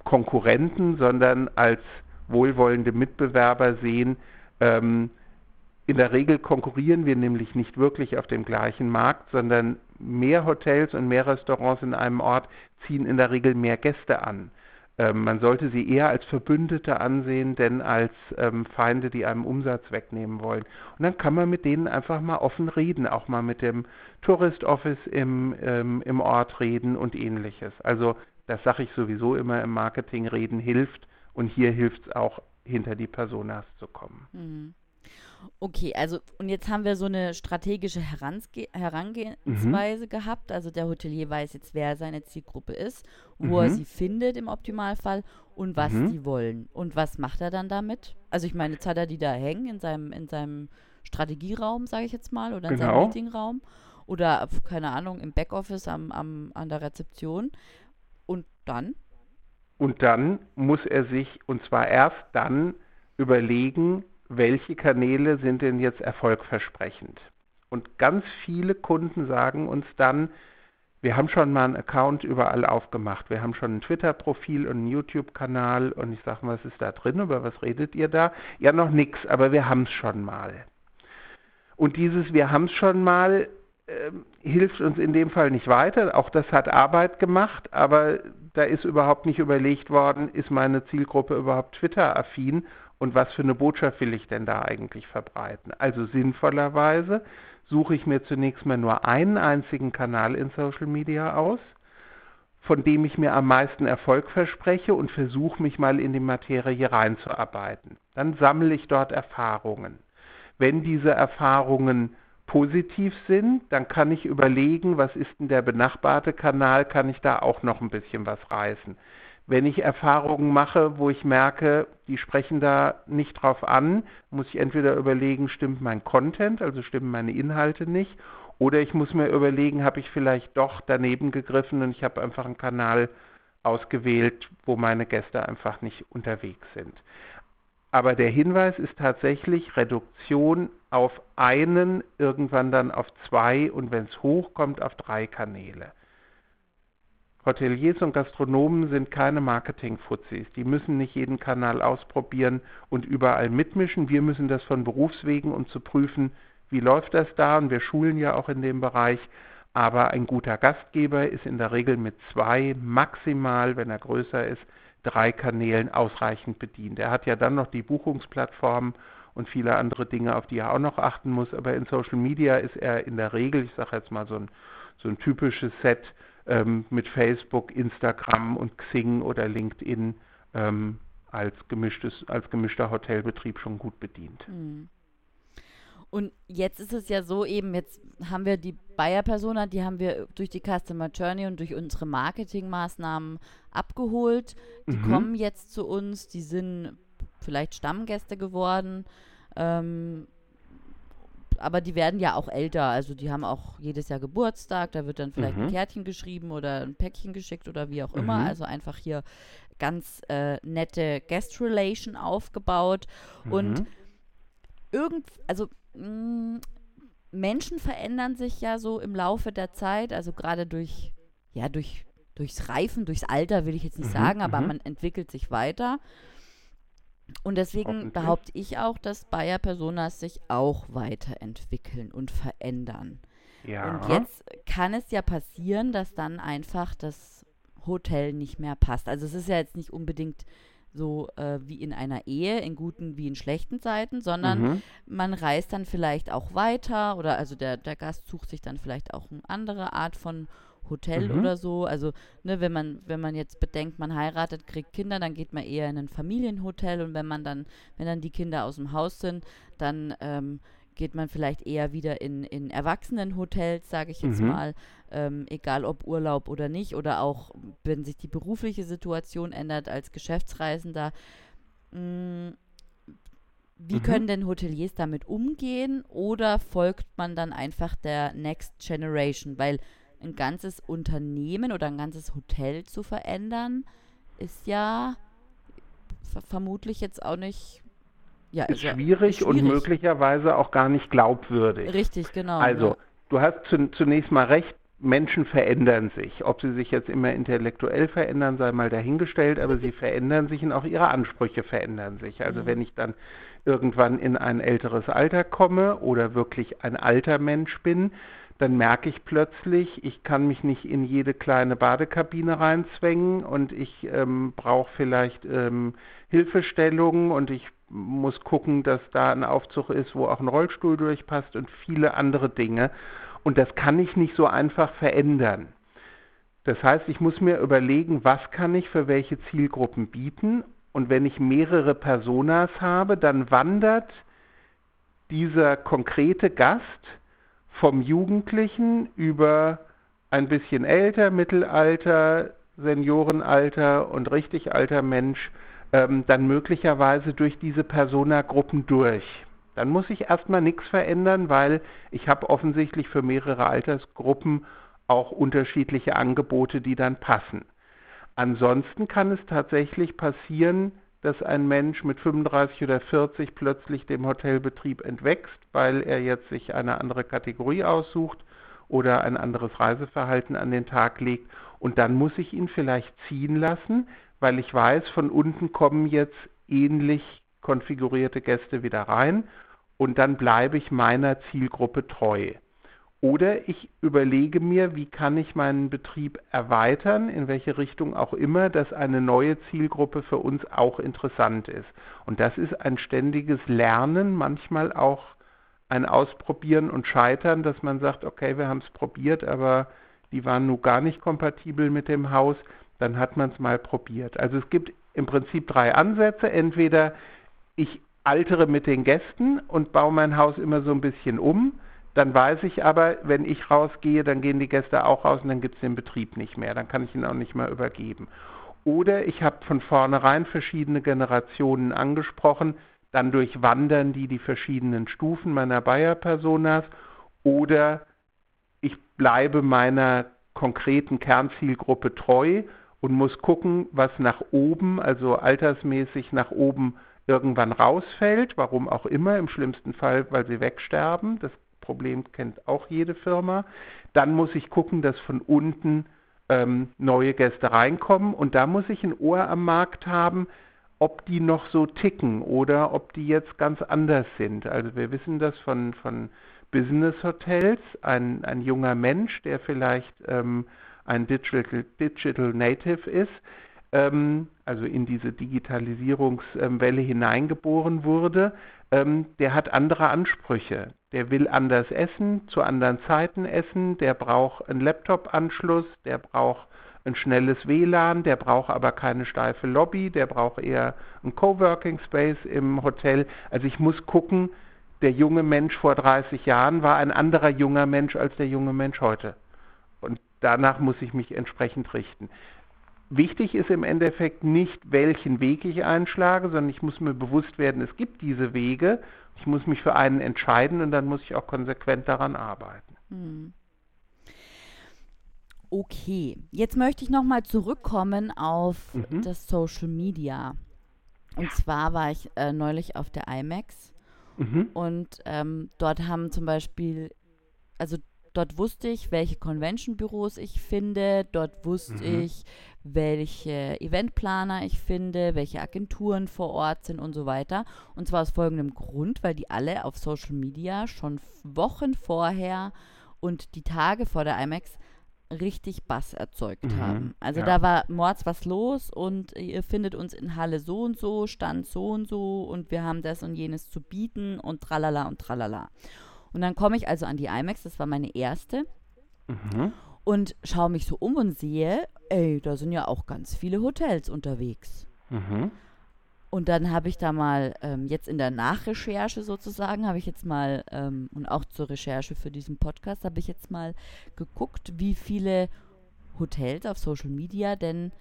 Konkurrenten, sondern als wohlwollende Mitbewerber sehen, ähm, in der Regel konkurrieren wir nämlich nicht wirklich auf dem gleichen Markt, sondern mehr Hotels und mehr Restaurants in einem Ort ziehen in der Regel mehr Gäste an. Ähm, man sollte sie eher als Verbündete ansehen, denn als ähm, Feinde, die einem Umsatz wegnehmen wollen. Und dann kann man mit denen einfach mal offen reden, auch mal mit dem Tourist Office im, ähm, im Ort reden und ähnliches. Also das sage ich sowieso immer im Marketing, reden hilft und hier hilft es auch, hinter die Personas zu kommen. Mhm. Okay, also und jetzt haben wir so eine strategische Herange Herangehensweise mhm. gehabt. Also der Hotelier weiß jetzt, wer seine Zielgruppe ist, wo mhm. er sie findet im Optimalfall und was mhm. die wollen. Und was macht er dann damit? Also ich meine, jetzt hat er die da hängen in seinem, in seinem Strategieraum, sage ich jetzt mal, oder in genau. seinem Meetingraum oder keine Ahnung, im Backoffice am, am, an der Rezeption. Und dann? Und dann muss er sich, und zwar erst dann, überlegen, welche Kanäle sind denn jetzt erfolgversprechend. Und ganz viele Kunden sagen uns dann, wir haben schon mal einen Account überall aufgemacht. Wir haben schon ein Twitter-Profil und einen YouTube-Kanal. Und ich sage, was ist da drin? Über was redet ihr da? Ja, noch nichts, aber wir haben es schon mal. Und dieses Wir haben es schon mal äh, hilft uns in dem Fall nicht weiter. Auch das hat Arbeit gemacht, aber da ist überhaupt nicht überlegt worden, ist meine Zielgruppe überhaupt Twitter-affin und was für eine Botschaft will ich denn da eigentlich verbreiten. Also sinnvollerweise suche ich mir zunächst mal nur einen einzigen Kanal in Social Media aus, von dem ich mir am meisten Erfolg verspreche und versuche mich mal in die Materie reinzuarbeiten. Dann sammle ich dort Erfahrungen. Wenn diese Erfahrungen positiv sind, dann kann ich überlegen, was ist denn der benachbarte Kanal, kann ich da auch noch ein bisschen was reißen. Wenn ich Erfahrungen mache, wo ich merke, die sprechen da nicht drauf an, muss ich entweder überlegen, stimmt mein Content, also stimmen meine Inhalte nicht, oder ich muss mir überlegen, habe ich vielleicht doch daneben gegriffen und ich habe einfach einen Kanal ausgewählt, wo meine Gäste einfach nicht unterwegs sind. Aber der Hinweis ist tatsächlich Reduktion auf einen, irgendwann dann auf zwei und wenn es hochkommt, auf drei Kanäle. Hoteliers und Gastronomen sind keine Marketing-Fuzis. Die müssen nicht jeden Kanal ausprobieren und überall mitmischen. Wir müssen das von Berufswegen, um zu prüfen, wie läuft das da. Und wir schulen ja auch in dem Bereich. Aber ein guter Gastgeber ist in der Regel mit zwei, maximal, wenn er größer ist, drei Kanälen ausreichend bedient. Er hat ja dann noch die Buchungsplattform und viele andere Dinge, auf die er auch noch achten muss. Aber in Social Media ist er in der Regel, ich sage jetzt mal so ein, so ein typisches Set ähm, mit Facebook, Instagram und Xing oder LinkedIn ähm, als, gemischtes, als gemischter Hotelbetrieb schon gut bedient. Mhm. Und jetzt ist es ja so eben, jetzt haben wir die Bayer-Persona, die haben wir durch die Customer Journey und durch unsere Marketingmaßnahmen abgeholt. Die mhm. kommen jetzt zu uns, die sind vielleicht Stammgäste geworden. Ähm, aber die werden ja auch älter, also die haben auch jedes Jahr Geburtstag, da wird dann vielleicht mhm. ein Kärtchen geschrieben oder ein Päckchen geschickt oder wie auch mhm. immer. Also einfach hier ganz äh, nette Guest Relation aufgebaut. Und mhm. irgend, also mh, Menschen verändern sich ja so im Laufe der Zeit, also gerade durch, ja, durch, durchs Reifen, durchs Alter will ich jetzt nicht mhm, sagen, aber mhm. man entwickelt sich weiter. Und deswegen behaupte ich auch, dass Bayer Personas sich auch weiterentwickeln und verändern. Ja. Und jetzt kann es ja passieren, dass dann einfach das Hotel nicht mehr passt. Also es ist ja jetzt nicht unbedingt so äh, wie in einer Ehe, in guten wie in schlechten Zeiten, sondern mhm. man reist dann vielleicht auch weiter oder also der, der Gast sucht sich dann vielleicht auch eine andere Art von Hotel mhm. oder so. Also, ne, wenn man, wenn man jetzt bedenkt, man heiratet, kriegt Kinder, dann geht man eher in ein Familienhotel und wenn man dann, wenn dann die Kinder aus dem Haus sind, dann ähm, geht man vielleicht eher wieder in, in Erwachsenenhotels, sage ich jetzt mhm. mal, ähm, egal ob Urlaub oder nicht, oder auch wenn sich die berufliche Situation ändert als Geschäftsreisender. Mh, mm, wie mhm. können denn Hoteliers damit umgehen oder folgt man dann einfach der Next Generation? Weil ein ganzes Unternehmen oder ein ganzes Hotel zu verändern, ist ja vermutlich jetzt auch nicht ja, ist, also, schwierig, schwierig, und möglicherweise auch gar nicht glaubwürdig. Richtig, genau. Also, ja. du hast zu, zunächst mal recht, Menschen verändern sich. Ob sie sich jetzt immer intellektuell verändern, sei mal dahingestellt, aber sie verändern sich und auch ihre Ansprüche verändern sich. Also mhm. wenn ich dann irgendwann in ein älteres Alter komme oder wirklich ein alter Mensch bin, dann merke ich plötzlich, ich kann mich nicht in jede kleine Badekabine reinzwängen und ich ähm, brauche vielleicht ähm, Hilfestellungen und ich muss gucken, dass da ein Aufzug ist, wo auch ein Rollstuhl durchpasst und viele andere Dinge. Und das kann ich nicht so einfach verändern. Das heißt, ich muss mir überlegen, was kann ich für welche Zielgruppen bieten. Und wenn ich mehrere Personas habe, dann wandert dieser konkrete Gast vom Jugendlichen über ein bisschen älter, Mittelalter, Seniorenalter und richtig alter Mensch ähm, dann möglicherweise durch diese Personagruppen durch. Dann muss ich erstmal nichts verändern, weil ich habe offensichtlich für mehrere Altersgruppen auch unterschiedliche Angebote, die dann passen. Ansonsten kann es tatsächlich passieren, dass ein Mensch mit 35 oder 40 plötzlich dem Hotelbetrieb entwächst, weil er jetzt sich eine andere Kategorie aussucht oder ein anderes Reiseverhalten an den Tag legt. Und dann muss ich ihn vielleicht ziehen lassen, weil ich weiß, von unten kommen jetzt ähnlich konfigurierte Gäste wieder rein und dann bleibe ich meiner Zielgruppe treu. Oder ich überlege mir, wie kann ich meinen Betrieb erweitern, in welche Richtung auch immer, dass eine neue Zielgruppe für uns auch interessant ist. Und das ist ein ständiges Lernen, manchmal auch ein Ausprobieren und Scheitern, dass man sagt, okay, wir haben es probiert, aber die waren nun gar nicht kompatibel mit dem Haus dann hat man es mal probiert. Also es gibt im Prinzip drei Ansätze. Entweder ich altere mit den Gästen und baue mein Haus immer so ein bisschen um. Dann weiß ich aber, wenn ich rausgehe, dann gehen die Gäste auch raus und dann gibt es den Betrieb nicht mehr. Dann kann ich ihn auch nicht mehr übergeben. Oder ich habe von vornherein verschiedene Generationen angesprochen, dann durchwandern die die verschiedenen Stufen meiner Bayer-Personas oder ich bleibe meiner konkreten Kernzielgruppe treu und muss gucken, was nach oben, also altersmäßig nach oben irgendwann rausfällt, warum auch immer, im schlimmsten Fall, weil sie wegsterben. Das Problem kennt auch jede Firma. Dann muss ich gucken, dass von unten ähm, neue Gäste reinkommen und da muss ich ein Ohr am Markt haben, ob die noch so ticken oder ob die jetzt ganz anders sind. Also wir wissen das von, von Business Hotels, ein, ein junger Mensch, der vielleicht ähm, ein Digital, Digital Native ist, ähm, also in diese Digitalisierungswelle hineingeboren wurde, ähm, der hat andere Ansprüche. Der will anders essen, zu anderen Zeiten essen, der braucht einen Laptop-Anschluss, der braucht ein schnelles WLAN, der braucht aber keine steife Lobby, der braucht eher einen Coworking Space im Hotel. Also ich muss gucken, der junge Mensch vor 30 Jahren war ein anderer junger Mensch als der junge Mensch heute. Und danach muss ich mich entsprechend richten. Wichtig ist im Endeffekt nicht, welchen Weg ich einschlage, sondern ich muss mir bewusst werden, es gibt diese Wege. Ich muss mich für einen entscheiden und dann muss ich auch konsequent daran arbeiten. Hm. Okay, jetzt möchte ich nochmal zurückkommen auf mhm. das Social Media. Und zwar war ich äh, neulich auf der IMAX mhm. und ähm, dort haben zum Beispiel, also dort wusste ich, welche Convention-Büros ich finde, dort wusste mhm. ich, welche Eventplaner ich finde, welche Agenturen vor Ort sind und so weiter. Und zwar aus folgendem Grund, weil die alle auf Social Media schon Wochen vorher und die Tage vor der IMAX richtig Bass erzeugt mhm, haben. Also ja. da war Mords was los und ihr findet uns in Halle so und so, Stand so und so und wir haben das und jenes zu bieten und tralala und tralala. Und dann komme ich also an die IMAX, das war meine erste, mhm. und schaue mich so um und sehe, ey, da sind ja auch ganz viele Hotels unterwegs. Mhm. Und dann habe ich da mal, ähm, jetzt in der Nachrecherche sozusagen, habe ich jetzt mal, ähm, und auch zur Recherche für diesen Podcast, habe ich jetzt mal geguckt, wie viele Hotels auf Social Media denn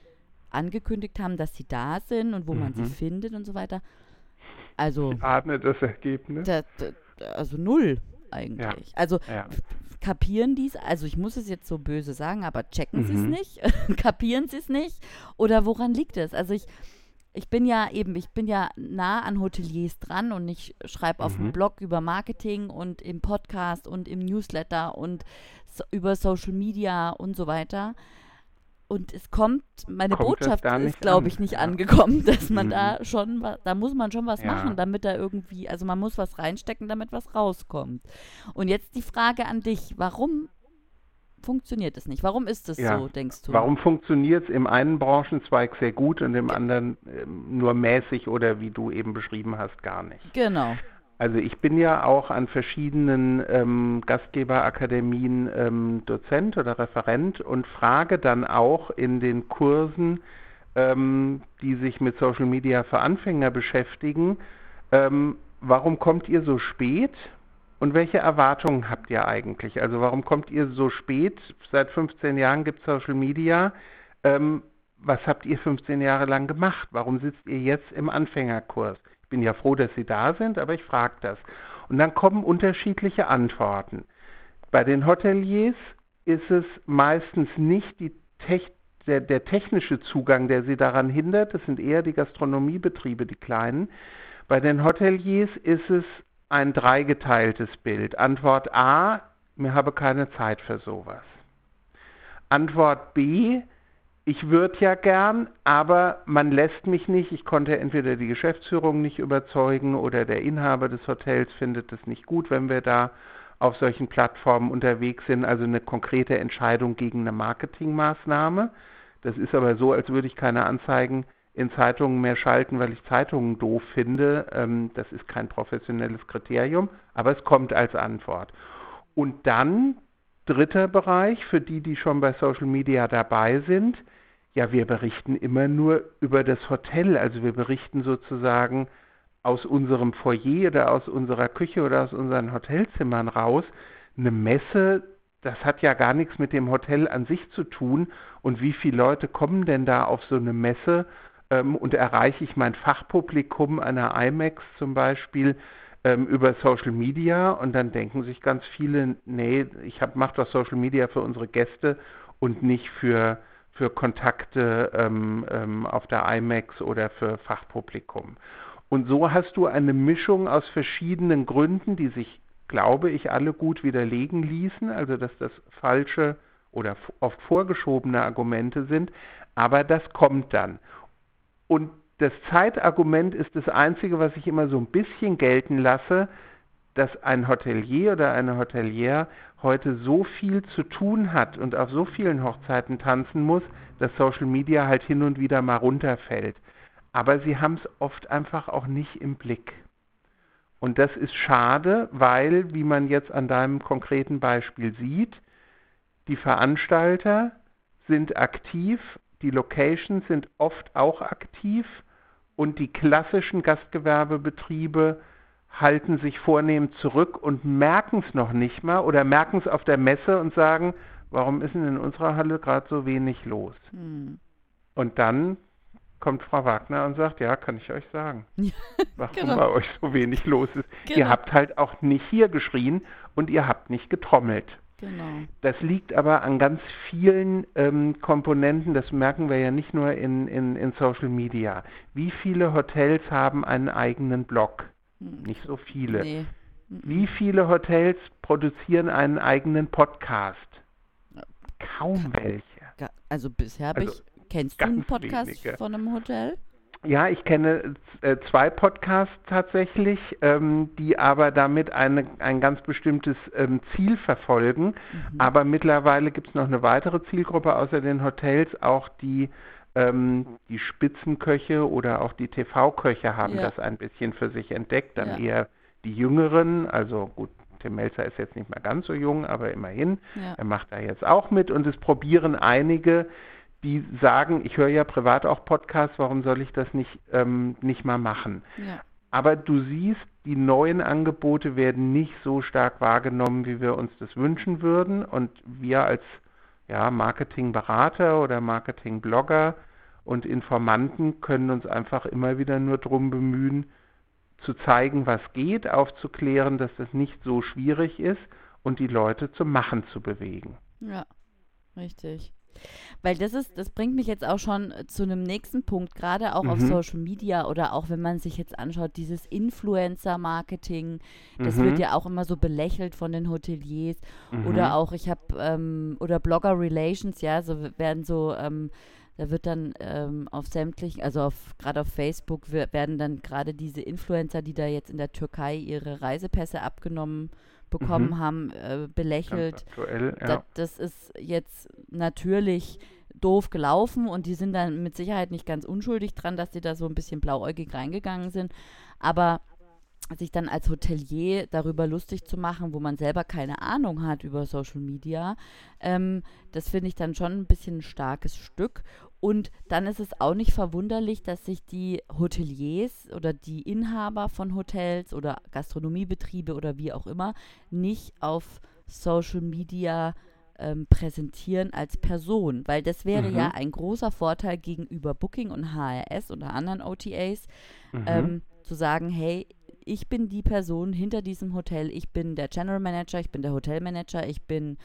angekündigt haben, dass sie da sind und wo mhm. man sie mhm. findet und so weiter. Also. Ich ahne das Ergebnis. Da, da, also null eigentlich. Ja. Also ja. kapieren die es, also ich muss es jetzt so böse sagen, aber checken mhm. sie es nicht? [laughs] kapieren sie es nicht? Oder woran liegt es? Also ich ich bin ja eben, ich bin ja nah an Hoteliers dran und ich schreibe auf mhm. dem Blog über Marketing und im Podcast und im Newsletter und so, über Social Media und so weiter. Und es kommt, meine kommt Botschaft ist, glaube ich, nicht ja. angekommen, [laughs] dass man mhm. da schon, da muss man schon was ja. machen, damit da irgendwie, also man muss was reinstecken, damit was rauskommt. Und jetzt die Frage an dich, warum funktioniert es nicht? Warum ist es ja. so, denkst du? Warum funktioniert es im einen Branchenzweig sehr gut und im anderen äh, nur mäßig oder wie du eben beschrieben hast, gar nicht? Genau. Also ich bin ja auch an verschiedenen ähm, Gastgeberakademien ähm, Dozent oder Referent und frage dann auch in den Kursen, ähm, die sich mit Social Media für Anfänger beschäftigen, ähm, warum kommt ihr so spät? Und welche Erwartungen habt ihr eigentlich? Also warum kommt ihr so spät? Seit 15 Jahren gibt es Social Media. Ähm, was habt ihr 15 Jahre lang gemacht? Warum sitzt ihr jetzt im Anfängerkurs? Ich bin ja froh, dass Sie da sind, aber ich frage das. Und dann kommen unterschiedliche Antworten. Bei den Hoteliers ist es meistens nicht Tech, der, der technische Zugang, der sie daran hindert. Das sind eher die Gastronomiebetriebe, die kleinen. Bei den Hoteliers ist es ein dreigeteiltes Bild. Antwort A, mir habe keine Zeit für sowas. Antwort B, ich würde ja gern, aber man lässt mich nicht. Ich konnte entweder die Geschäftsführung nicht überzeugen oder der Inhaber des Hotels findet es nicht gut, wenn wir da auf solchen Plattformen unterwegs sind. Also eine konkrete Entscheidung gegen eine Marketingmaßnahme. Das ist aber so, als würde ich keine Anzeigen in Zeitungen mehr schalten, weil ich Zeitungen doof finde. Ähm, das ist kein professionelles Kriterium, aber es kommt als Antwort. Und dann dritter Bereich, für die, die schon bei Social Media dabei sind, ja, wir berichten immer nur über das Hotel, also wir berichten sozusagen aus unserem Foyer oder aus unserer Küche oder aus unseren Hotelzimmern raus. Eine Messe, das hat ja gar nichts mit dem Hotel an sich zu tun. Und wie viele Leute kommen denn da auf so eine Messe ähm, und erreiche ich mein Fachpublikum einer IMAX zum Beispiel ähm, über Social Media und dann denken sich ganz viele, nee, ich mache doch Social Media für unsere Gäste und nicht für, für Kontakte ähm, ähm auf der IMAX oder für Fachpublikum. Und so hast du eine Mischung aus verschiedenen Gründen, die sich, glaube ich, alle gut widerlegen ließen, also dass das falsche oder oft vorgeschobene Argumente sind, aber das kommt dann. Und das Zeitargument ist das Einzige, was ich immer so ein bisschen gelten lasse. Dass ein Hotelier oder eine Hotelier heute so viel zu tun hat und auf so vielen Hochzeiten tanzen muss, dass Social Media halt hin und wieder mal runterfällt. Aber sie haben es oft einfach auch nicht im Blick. Und das ist schade, weil, wie man jetzt an deinem konkreten Beispiel sieht, die Veranstalter sind aktiv, die Locations sind oft auch aktiv und die klassischen Gastgewerbebetriebe halten sich vornehm zurück und merken es noch nicht mal oder merken es auf der Messe und sagen, warum ist denn in unserer Halle gerade so wenig los? Hm. Und dann kommt Frau Wagner und sagt, ja, kann ich euch sagen, [laughs] warum genau. bei euch so wenig los ist. Genau. Ihr habt halt auch nicht hier geschrien und ihr habt nicht getrommelt. Genau. Das liegt aber an ganz vielen ähm, Komponenten, das merken wir ja nicht nur in, in, in Social Media. Wie viele Hotels haben einen eigenen Blog? Hm. Nicht so viele. Nee. Wie viele Hotels produzieren einen eigenen Podcast? Kaum welche. Also bisher habe also ich. Kennst du einen Podcast wenige. von einem Hotel? Ja, ich kenne äh, zwei Podcasts tatsächlich, ähm, die aber damit eine, ein ganz bestimmtes ähm, Ziel verfolgen. Mhm. Aber mittlerweile gibt es noch eine weitere Zielgruppe außer den Hotels, auch die ähm, die Spitzenköche oder auch die TV-Köche haben ja. das ein bisschen für sich entdeckt. Dann ja. eher die Jüngeren, also gut, Tim Melzer ist jetzt nicht mehr ganz so jung, aber immerhin, ja. er macht da jetzt auch mit und es probieren einige, die sagen, ich höre ja privat auch Podcasts, warum soll ich das nicht, ähm, nicht mal machen? Ja. Aber du siehst, die neuen Angebote werden nicht so stark wahrgenommen, wie wir uns das wünschen würden. Und wir als ja, Marketingberater oder Marketingblogger und Informanten können uns einfach immer wieder nur darum bemühen, zu zeigen, was geht, aufzuklären, dass das nicht so schwierig ist und die Leute zum Machen zu bewegen. Ja, richtig. Weil das ist, das bringt mich jetzt auch schon zu einem nächsten Punkt, gerade auch mhm. auf Social Media oder auch wenn man sich jetzt anschaut, dieses Influencer-Marketing, das mhm. wird ja auch immer so belächelt von den Hoteliers. Mhm. Oder auch, ich habe, ähm, oder Blogger Relations, ja, so werden so, ähm, da wird dann ähm, auf sämtlichen, also auf gerade auf Facebook werden dann gerade diese Influencer, die da jetzt in der Türkei ihre Reisepässe abgenommen haben, bekommen mhm. haben, äh, belächelt. Aktuell, ja. das, das ist jetzt natürlich doof gelaufen und die sind dann mit Sicherheit nicht ganz unschuldig dran, dass sie da so ein bisschen blauäugig reingegangen sind. Aber sich dann als Hotelier darüber lustig zu machen, wo man selber keine Ahnung hat über Social Media, ähm, das finde ich dann schon ein bisschen ein starkes Stück. Und dann ist es auch nicht verwunderlich, dass sich die Hoteliers oder die Inhaber von Hotels oder Gastronomiebetriebe oder wie auch immer nicht auf Social Media ähm, präsentieren als Person, weil das wäre mhm. ja ein großer Vorteil gegenüber Booking und HRS oder anderen OTAs, mhm. ähm, zu sagen, hey, ich bin die Person hinter diesem Hotel, ich bin der General Manager, ich bin der Hotelmanager, ich bin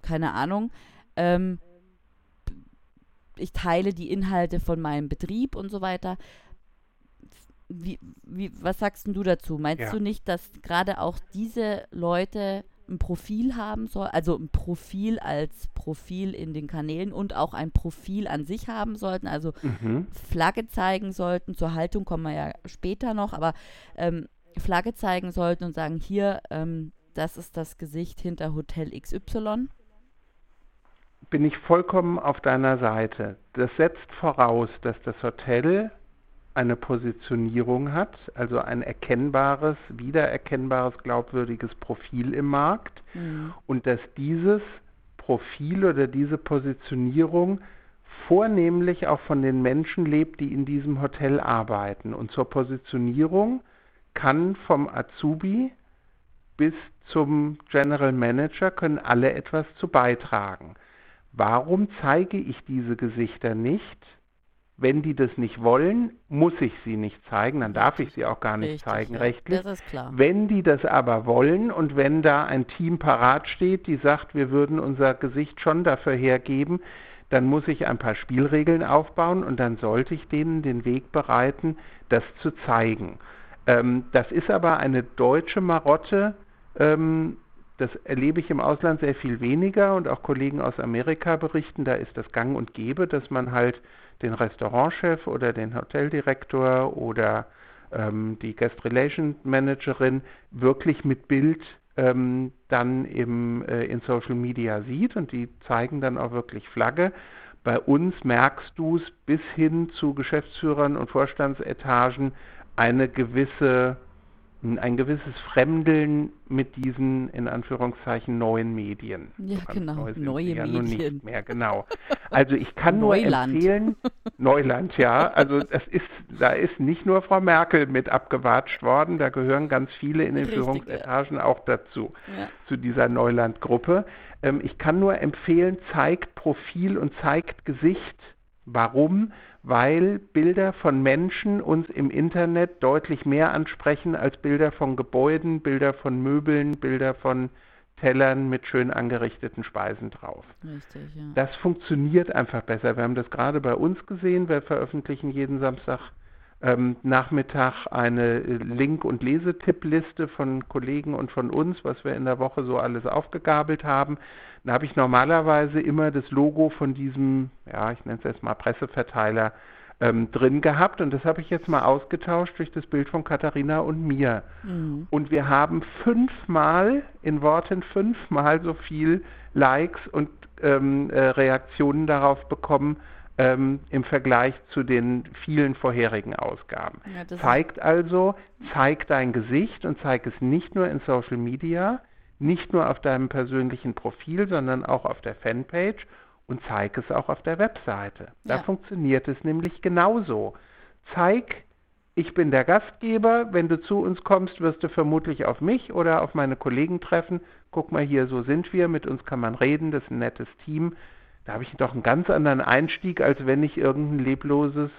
keine Ahnung. Ähm, ich teile die Inhalte von meinem Betrieb und so weiter. Wie, wie, was sagst du dazu? Meinst ja. du nicht, dass gerade auch diese Leute ein Profil haben soll, also ein Profil als Profil in den Kanälen und auch ein Profil an sich haben sollten, also mhm. Flagge zeigen sollten, zur Haltung kommen wir ja später noch, aber ähm, Flagge zeigen sollten und sagen, hier, ähm, das ist das Gesicht hinter Hotel XY? Bin ich vollkommen auf deiner Seite. Das setzt voraus, dass das Hotel eine Positionierung hat, also ein erkennbares, wiedererkennbares, glaubwürdiges Profil im Markt mhm. und dass dieses Profil oder diese Positionierung vornehmlich auch von den Menschen lebt, die in diesem Hotel arbeiten. Und zur Positionierung kann vom Azubi bis zum General Manager können alle etwas zu beitragen. Warum zeige ich diese Gesichter nicht? Wenn die das nicht wollen, muss ich sie nicht zeigen, dann darf ich sie auch gar nicht Richtig, zeigen, ja. rechtlich. Das ist klar. Wenn die das aber wollen und wenn da ein Team parat steht, die sagt, wir würden unser Gesicht schon dafür hergeben, dann muss ich ein paar Spielregeln aufbauen und dann sollte ich denen den Weg bereiten, das zu zeigen. Ähm, das ist aber eine deutsche Marotte, ähm, das erlebe ich im Ausland sehr viel weniger und auch Kollegen aus Amerika berichten, da ist das gang und gäbe, dass man halt den Restaurantchef oder den Hoteldirektor oder ähm, die Guest Relation Managerin wirklich mit Bild ähm, dann im, äh, in Social Media sieht und die zeigen dann auch wirklich Flagge. Bei uns merkst du es bis hin zu Geschäftsführern und Vorstandsetagen eine gewisse ein gewisses Fremdeln mit diesen in Anführungszeichen neuen Medien. Ja, genau, neue ja Medien. nicht mehr, genau. Also ich kann nur empfehlen, [laughs] Neuland, ja, also das ist, da ist nicht nur Frau Merkel mit abgewatscht worden, da gehören ganz viele in den Richtig, Führungsetagen ja. auch dazu, ja. zu dieser Neuland-Gruppe. Ähm, ich kann nur empfehlen, zeigt Profil und zeigt Gesicht. Warum? Weil Bilder von Menschen uns im Internet deutlich mehr ansprechen als Bilder von Gebäuden, Bilder von Möbeln, Bilder von Tellern mit schön angerichteten Speisen drauf. Richtig, ja. Das funktioniert einfach besser. Wir haben das gerade bei uns gesehen. Wir veröffentlichen jeden Samstag ähm, Nachmittag eine Link- und Lesetippliste von Kollegen und von uns, was wir in der Woche so alles aufgegabelt haben. Da habe ich normalerweise immer das Logo von diesem, ja, ich nenne es jetzt mal Presseverteiler ähm, drin gehabt und das habe ich jetzt mal ausgetauscht durch das Bild von Katharina und mir. Mhm. Und wir haben fünfmal, in Worten fünfmal so viel Likes und ähm, äh, Reaktionen darauf bekommen, ähm, im Vergleich zu den vielen vorherigen Ausgaben. Ja, zeigt also, zeig dein Gesicht und zeig es nicht nur in Social Media, nicht nur auf deinem persönlichen Profil, sondern auch auf der Fanpage und zeig es auch auf der Webseite. Da ja. funktioniert es nämlich genauso. Zeig, ich bin der Gastgeber, wenn du zu uns kommst, wirst du vermutlich auf mich oder auf meine Kollegen treffen. Guck mal hier, so sind wir, mit uns kann man reden, das ist ein nettes Team. Da habe ich doch einen ganz anderen Einstieg, als wenn ich irgendein lebloses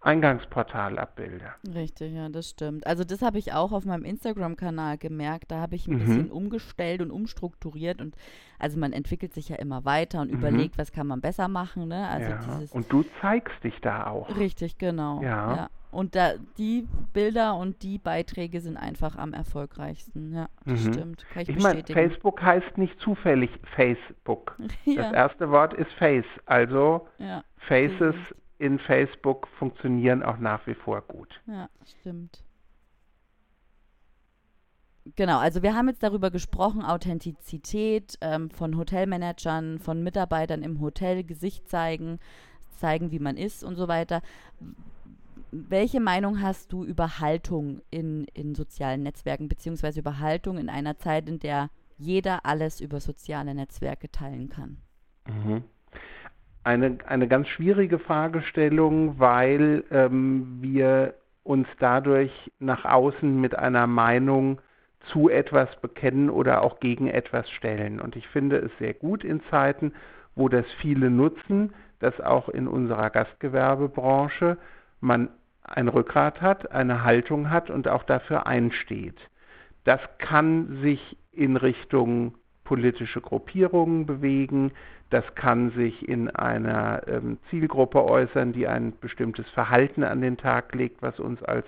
Eingangsportal abbilde. Richtig, ja, das stimmt. Also das habe ich auch auf meinem Instagram-Kanal gemerkt. Da habe ich ein mhm. bisschen umgestellt und umstrukturiert und also man entwickelt sich ja immer weiter und mhm. überlegt, was kann man besser machen. Ne? Also ja. und du zeigst dich da auch. Richtig, genau. Ja. ja. Und da, die Bilder und die Beiträge sind einfach am erfolgreichsten. Ja, das mhm. stimmt. Kann ich ich meine, Facebook heißt nicht zufällig Facebook. [laughs] ja. Das erste Wort ist Face. Also ja. Faces in Facebook funktionieren auch nach wie vor gut. Ja, stimmt. Genau, also wir haben jetzt darüber gesprochen, Authentizität ähm, von Hotelmanagern, von Mitarbeitern im Hotel, Gesicht zeigen, zeigen, wie man ist und so weiter. Welche Meinung hast du über Haltung in, in sozialen Netzwerken, beziehungsweise über Haltung in einer Zeit, in der jeder alles über soziale Netzwerke teilen kann? Mhm eine, eine ganz schwierige Fragestellung, weil ähm, wir uns dadurch nach außen mit einer Meinung zu etwas bekennen oder auch gegen etwas stellen. Und ich finde es sehr gut in Zeiten, wo das viele nutzen, dass auch in unserer Gastgewerbebranche man ein Rückgrat hat, eine Haltung hat und auch dafür einsteht. Das kann sich in Richtung politische Gruppierungen bewegen, das kann sich in einer ähm, Zielgruppe äußern, die ein bestimmtes Verhalten an den Tag legt, was uns als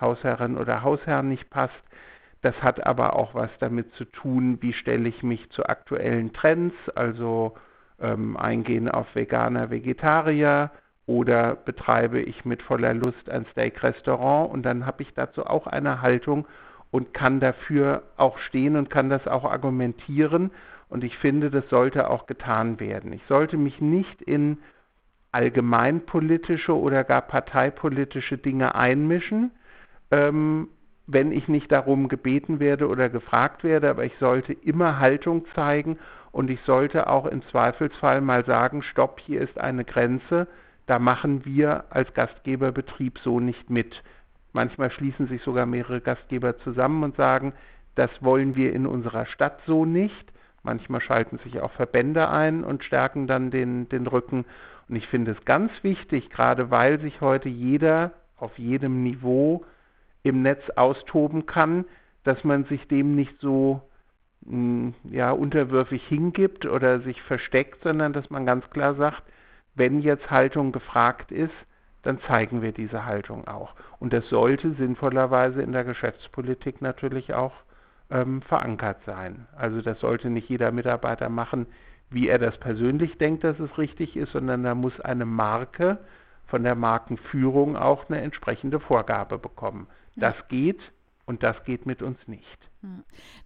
Hausherrin oder Hausherrn nicht passt. Das hat aber auch was damit zu tun, wie stelle ich mich zu aktuellen Trends, also ähm, eingehen auf Veganer, Vegetarier oder betreibe ich mit voller Lust ein Steak-Restaurant und dann habe ich dazu auch eine Haltung und kann dafür auch stehen und kann das auch argumentieren. Und ich finde, das sollte auch getan werden. Ich sollte mich nicht in allgemeinpolitische oder gar parteipolitische Dinge einmischen, ähm, wenn ich nicht darum gebeten werde oder gefragt werde, aber ich sollte immer Haltung zeigen und ich sollte auch im Zweifelsfall mal sagen, stopp, hier ist eine Grenze, da machen wir als Gastgeberbetrieb so nicht mit. Manchmal schließen sich sogar mehrere Gastgeber zusammen und sagen, das wollen wir in unserer Stadt so nicht. Manchmal schalten sich auch Verbände ein und stärken dann den, den Rücken. Und ich finde es ganz wichtig, gerade weil sich heute jeder auf jedem Niveau im Netz austoben kann, dass man sich dem nicht so hm, ja, unterwürfig hingibt oder sich versteckt, sondern dass man ganz klar sagt, wenn jetzt Haltung gefragt ist, dann zeigen wir diese Haltung auch. Und das sollte sinnvollerweise in der Geschäftspolitik natürlich auch ähm, verankert sein. Also das sollte nicht jeder Mitarbeiter machen, wie er das persönlich denkt, dass es richtig ist, sondern da muss eine Marke von der Markenführung auch eine entsprechende Vorgabe bekommen. Das geht und das geht mit uns nicht.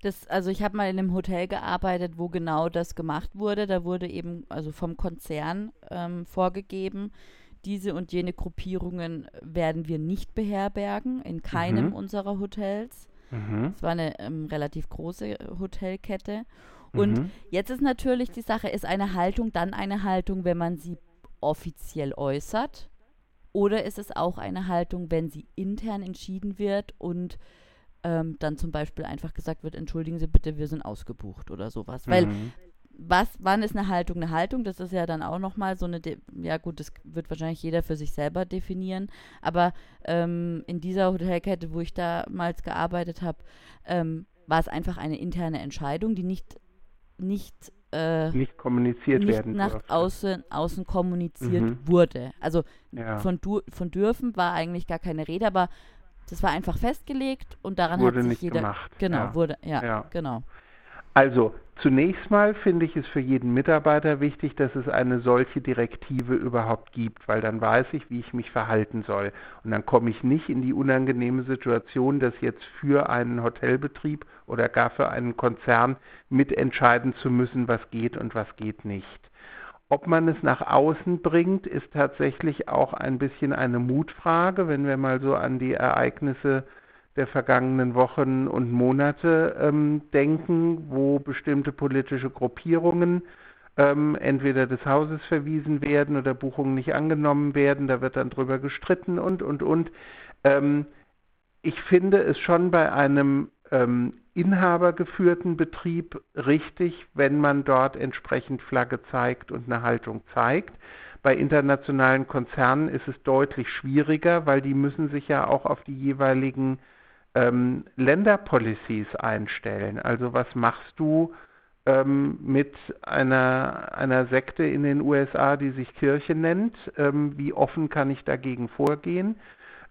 Das, also ich habe mal in einem Hotel gearbeitet, wo genau das gemacht wurde. Da wurde eben also vom Konzern ähm, vorgegeben, diese und jene Gruppierungen werden wir nicht beherbergen in keinem mhm. unserer Hotels. Mhm. Es war eine ähm, relativ große Hotelkette. Und mhm. jetzt ist natürlich die Sache, ist eine Haltung dann eine Haltung, wenn man sie offiziell äußert? Oder ist es auch eine Haltung, wenn sie intern entschieden wird und ähm, dann zum Beispiel einfach gesagt wird, entschuldigen Sie bitte, wir sind ausgebucht oder sowas. Mhm. Weil was, wann ist eine Haltung eine Haltung? Das ist ja dann auch nochmal so eine, De ja gut, das wird wahrscheinlich jeder für sich selber definieren, aber ähm, in dieser Hotelkette, wo ich damals gearbeitet habe, ähm, war es einfach eine interne Entscheidung, die nicht, nicht äh, nicht kommuniziert nicht werden nach außen, außen kommuniziert mhm. wurde. Also ja. von, von dürfen war eigentlich gar keine Rede, aber das war einfach festgelegt und daran wurde hat sich nicht jeder gemacht. genau ja. wurde ja, ja, genau. Also zunächst mal finde ich es für jeden Mitarbeiter wichtig, dass es eine solche Direktive überhaupt gibt, weil dann weiß ich, wie ich mich verhalten soll. Und dann komme ich nicht in die unangenehme Situation, dass jetzt für einen Hotelbetrieb oder gar für einen Konzern mitentscheiden zu müssen, was geht und was geht nicht. Ob man es nach außen bringt, ist tatsächlich auch ein bisschen eine Mutfrage, wenn wir mal so an die Ereignisse der vergangenen Wochen und Monate ähm, denken, wo bestimmte politische Gruppierungen ähm, entweder des Hauses verwiesen werden oder Buchungen nicht angenommen werden. Da wird dann drüber gestritten und, und, und. Ähm, ich finde es schon bei einem ähm, inhabergeführten Betrieb richtig, wenn man dort entsprechend Flagge zeigt und eine Haltung zeigt. Bei internationalen Konzernen ist es deutlich schwieriger, weil die müssen sich ja auch auf die jeweiligen ähm, Länderpolicies einstellen. Also was machst du ähm, mit einer, einer Sekte in den USA, die sich Kirche nennt? Ähm, wie offen kann ich dagegen vorgehen?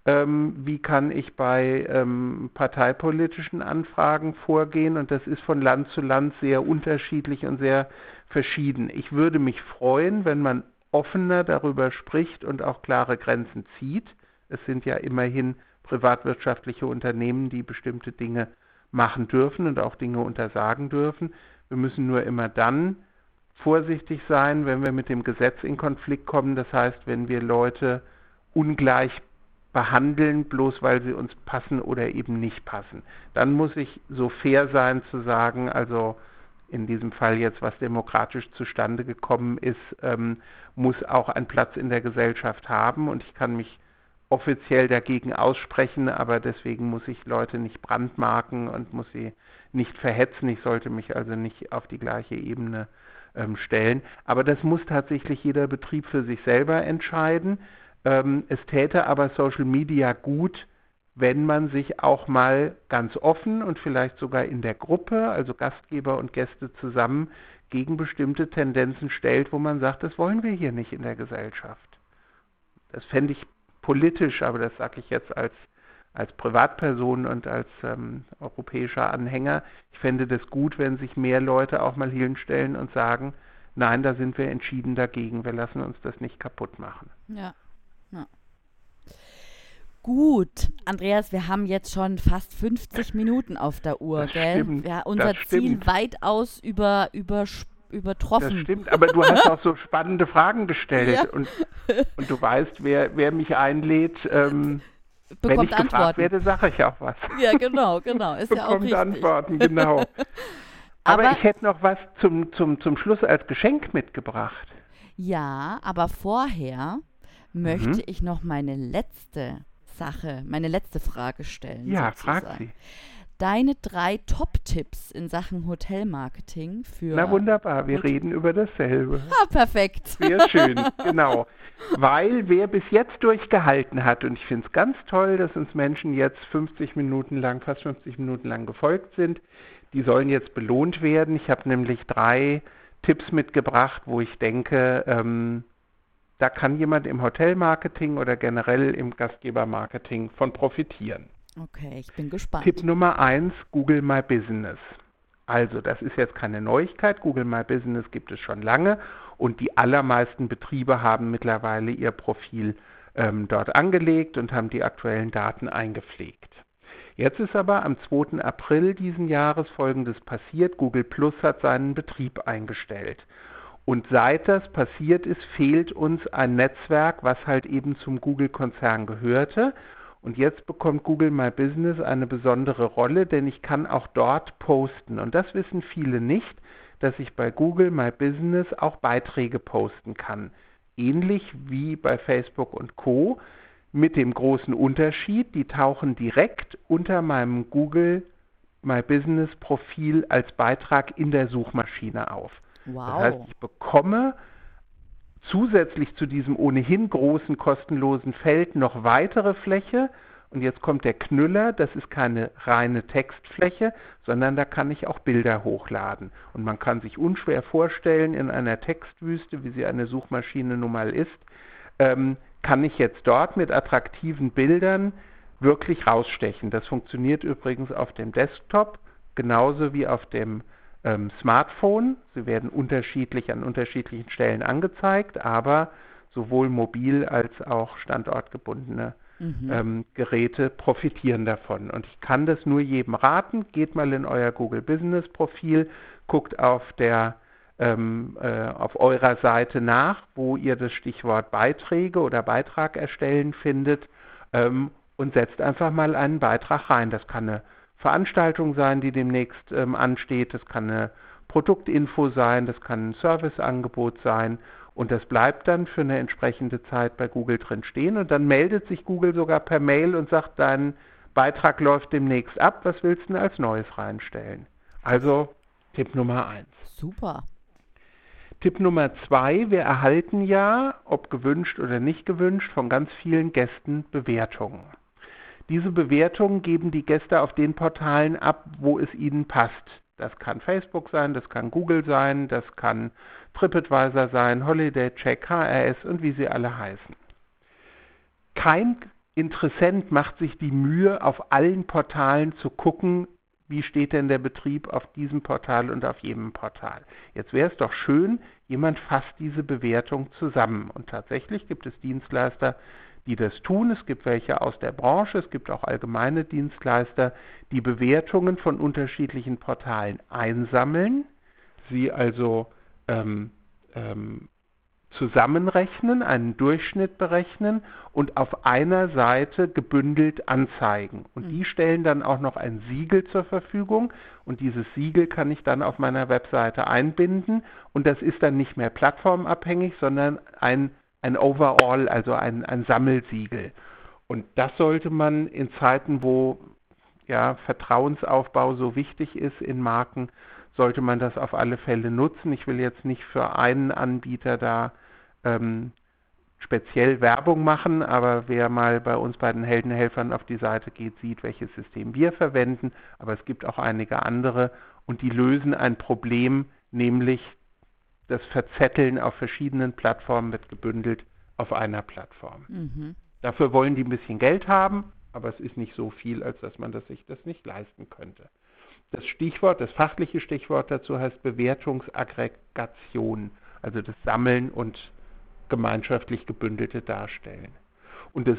Ähm, wie kann ich bei ähm, parteipolitischen Anfragen vorgehen? Und das ist von Land zu Land sehr unterschiedlich und sehr verschieden. Ich würde mich freuen, wenn man offener darüber spricht und auch klare Grenzen zieht. Es sind ja immerhin privatwirtschaftliche Unternehmen, die bestimmte Dinge machen dürfen und auch Dinge untersagen dürfen. Wir müssen nur immer dann vorsichtig sein, wenn wir mit dem Gesetz in Konflikt kommen. Das heißt, wenn wir Leute ungleich behandeln, bloß weil sie uns passen oder eben nicht passen. Dann muss ich so fair sein zu sagen, also in diesem Fall jetzt, was demokratisch zustande gekommen ist, ähm, muss auch einen Platz in der Gesellschaft haben und ich kann mich offiziell dagegen aussprechen, aber deswegen muss ich Leute nicht brandmarken und muss sie nicht verhetzen. Ich sollte mich also nicht auf die gleiche Ebene ähm, stellen. Aber das muss tatsächlich jeder Betrieb für sich selber entscheiden. Ähm, es täte aber Social Media gut, wenn man sich auch mal ganz offen und vielleicht sogar in der Gruppe, also Gastgeber und Gäste zusammen, gegen bestimmte Tendenzen stellt, wo man sagt, das wollen wir hier nicht in der Gesellschaft. Das fände ich politisch, aber das sage ich jetzt als, als Privatperson und als ähm, europäischer Anhänger. Ich fände das gut, wenn sich mehr Leute auch mal hinstellen und sagen, nein, da sind wir entschieden dagegen, wir lassen uns das nicht kaputt machen. Ja. Gut, Andreas, wir haben jetzt schon fast 50 Minuten auf der Uhr, das gell? Stimmt, ja, unser Ziel stimmt. weitaus über, übersprungen übertroffen. Das stimmt, aber du hast auch so spannende Fragen gestellt ja. und, und du weißt, wer, wer mich einlädt, ähm, Bekommt wenn ich Antworten. gefragt werde, sage ich auch was. Ja, genau, genau. Ist Bekommt ja auch richtig. Antworten, genau. [laughs] aber, aber ich hätte noch was zum, zum, zum Schluss als Geschenk mitgebracht. Ja, aber vorher möchte mhm. ich noch meine letzte Sache, meine letzte Frage stellen. Ja, frag sie deine drei Top-Tipps in Sachen Hotelmarketing für. Na wunderbar, wir Hotel reden über dasselbe. [laughs] Ah, perfekt. Sehr schön, genau. Weil wer bis jetzt durchgehalten hat, und ich finde es ganz toll, dass uns Menschen jetzt 50 Minuten lang, fast 50 Minuten lang gefolgt sind, die sollen jetzt belohnt werden. Ich habe nämlich drei Tipps mitgebracht, wo ich denke, ähm, da kann jemand im Hotelmarketing oder generell im Gastgebermarketing von profitieren. Okay, ich bin gespannt. Tipp Nummer eins, Google My Business. Also, das ist jetzt keine Neuigkeit. Google My Business gibt es schon lange und die allermeisten Betriebe haben mittlerweile ihr Profil ähm, dort angelegt und haben die aktuellen Daten eingepflegt. Jetzt ist aber am 2. April diesen Jahres Folgendes passiert. Google Plus hat seinen Betrieb eingestellt. Und seit das passiert ist, fehlt uns ein Netzwerk, was halt eben zum Google-Konzern gehörte. Und jetzt bekommt Google My Business eine besondere Rolle, denn ich kann auch dort posten. Und das wissen viele nicht, dass ich bei Google My Business auch Beiträge posten kann. Ähnlich wie bei Facebook und Co. Mit dem großen Unterschied, die tauchen direkt unter meinem Google My Business Profil als Beitrag in der Suchmaschine auf. Wow. Das heißt, ich bekomme zusätzlich zu diesem ohnehin großen kostenlosen Feld noch weitere Fläche. Und jetzt kommt der Knüller, das ist keine reine Textfläche, sondern da kann ich auch Bilder hochladen. Und man kann sich unschwer vorstellen, in einer Textwüste, wie sie eine Suchmaschine nun mal ist, ähm, kann ich jetzt dort mit attraktiven Bildern wirklich rausstechen. Das funktioniert übrigens auf dem Desktop genauso wie auf dem ähm, Smartphone. Sie werden unterschiedlich an unterschiedlichen Stellen angezeigt, aber sowohl mobil als auch standortgebundene mhm. ähm, Geräte profitieren davon. Und ich kann das nur jedem raten. Geht mal in euer Google Business Profil, guckt auf der ähm, äh, auf eurer Seite nach, wo ihr das Stichwort Beiträge oder Beitrag erstellen findet ähm, und setzt einfach mal einen Beitrag rein. Das kann eine Veranstaltung sein, die demnächst ähm, ansteht. Das kann eine Produktinfo sein, das kann ein Serviceangebot sein und das bleibt dann für eine entsprechende Zeit bei Google drin stehen und dann meldet sich Google sogar per Mail und sagt, dein Beitrag läuft demnächst ab, was willst du denn als Neues reinstellen? Also Tipp Nummer eins. Super. Tipp Nummer zwei, wir erhalten ja, ob gewünscht oder nicht gewünscht, von ganz vielen Gästen Bewertungen. Diese Bewertungen geben die Gäste auf den Portalen ab, wo es ihnen passt. Das kann Facebook sein, das kann Google sein, das kann TripAdvisor sein, Holiday Check, HRS und wie sie alle heißen. Kein Interessent macht sich die Mühe, auf allen Portalen zu gucken, wie steht denn der Betrieb auf diesem Portal und auf jedem Portal. Jetzt wäre es doch schön, jemand fasst diese Bewertung zusammen. Und tatsächlich gibt es Dienstleister, die das tun. Es gibt welche aus der Branche, es gibt auch allgemeine Dienstleister, die Bewertungen von unterschiedlichen Portalen einsammeln, sie also ähm, ähm, zusammenrechnen, einen Durchschnitt berechnen und auf einer Seite gebündelt anzeigen. Und die mhm. stellen dann auch noch ein Siegel zur Verfügung und dieses Siegel kann ich dann auf meiner Webseite einbinden und das ist dann nicht mehr plattformabhängig, sondern ein ein Overall, also ein, ein Sammelsiegel. Und das sollte man in Zeiten, wo ja, Vertrauensaufbau so wichtig ist in Marken, sollte man das auf alle Fälle nutzen. Ich will jetzt nicht für einen Anbieter da ähm, speziell Werbung machen, aber wer mal bei uns bei den Heldenhelfern auf die Seite geht, sieht, welches System wir verwenden. Aber es gibt auch einige andere und die lösen ein Problem, nämlich das Verzetteln auf verschiedenen Plattformen wird gebündelt auf einer Plattform. Mhm. Dafür wollen die ein bisschen Geld haben, aber es ist nicht so viel, als dass man das sich das nicht leisten könnte. Das Stichwort, das fachliche Stichwort dazu heißt Bewertungsaggregation, also das Sammeln und gemeinschaftlich gebündelte Darstellen. Und das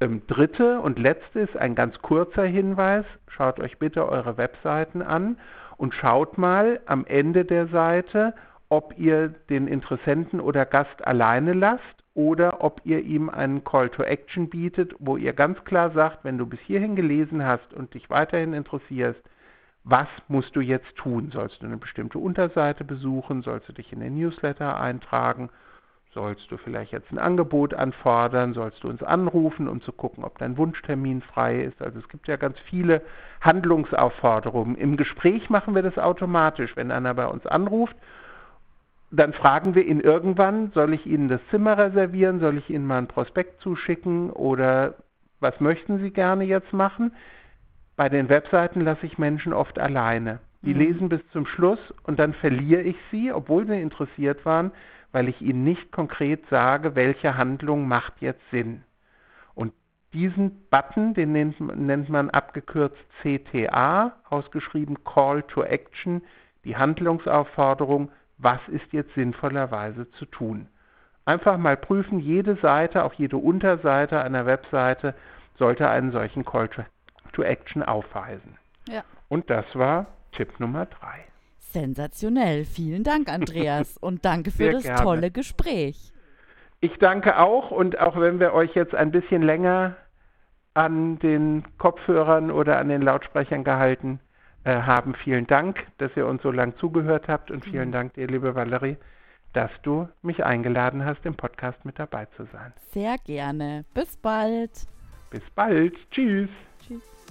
ähm, dritte und letzte ist ein ganz kurzer Hinweis. Schaut euch bitte eure Webseiten an und schaut mal am Ende der Seite, ob ihr den Interessenten oder Gast alleine lasst oder ob ihr ihm einen Call to Action bietet, wo ihr ganz klar sagt, wenn du bis hierhin gelesen hast und dich weiterhin interessierst, was musst du jetzt tun? Sollst du eine bestimmte Unterseite besuchen? Sollst du dich in den Newsletter eintragen? Sollst du vielleicht jetzt ein Angebot anfordern? Sollst du uns anrufen, um zu gucken, ob dein Wunschtermin frei ist? Also es gibt ja ganz viele Handlungsaufforderungen. Im Gespräch machen wir das automatisch. Wenn einer bei uns anruft dann fragen wir ihn irgendwann, soll ich Ihnen das Zimmer reservieren, soll ich Ihnen mal ein Prospekt zuschicken oder was möchten Sie gerne jetzt machen? Bei den Webseiten lasse ich Menschen oft alleine. Die mhm. lesen bis zum Schluss und dann verliere ich sie, obwohl sie interessiert waren, weil ich ihnen nicht konkret sage, welche Handlung macht jetzt Sinn. Und diesen Button, den nennt, nennt man abgekürzt CTA, ausgeschrieben Call to Action, die Handlungsaufforderung, was ist jetzt sinnvollerweise zu tun. Einfach mal prüfen, jede Seite, auch jede Unterseite einer Webseite sollte einen solchen Call to, Action aufweisen. Ja. Und das war Tipp Nummer drei. Sensationell. Vielen Dank, Andreas. [laughs] Und danke für Sehr das gerne. tolle Gespräch. Ich danke auch. Und auch wenn wir euch jetzt ein bisschen länger an den Kopfhörern oder an den Lautsprechern gehalten haben, vielen Dank, dass ihr uns so lange zugehört habt. Und vielen mhm. Dank dir, liebe Valerie, dass du mich eingeladen hast, im Podcast mit dabei zu sein. Sehr gerne. Bis bald. Bis bald. Tschüss. Tschüss.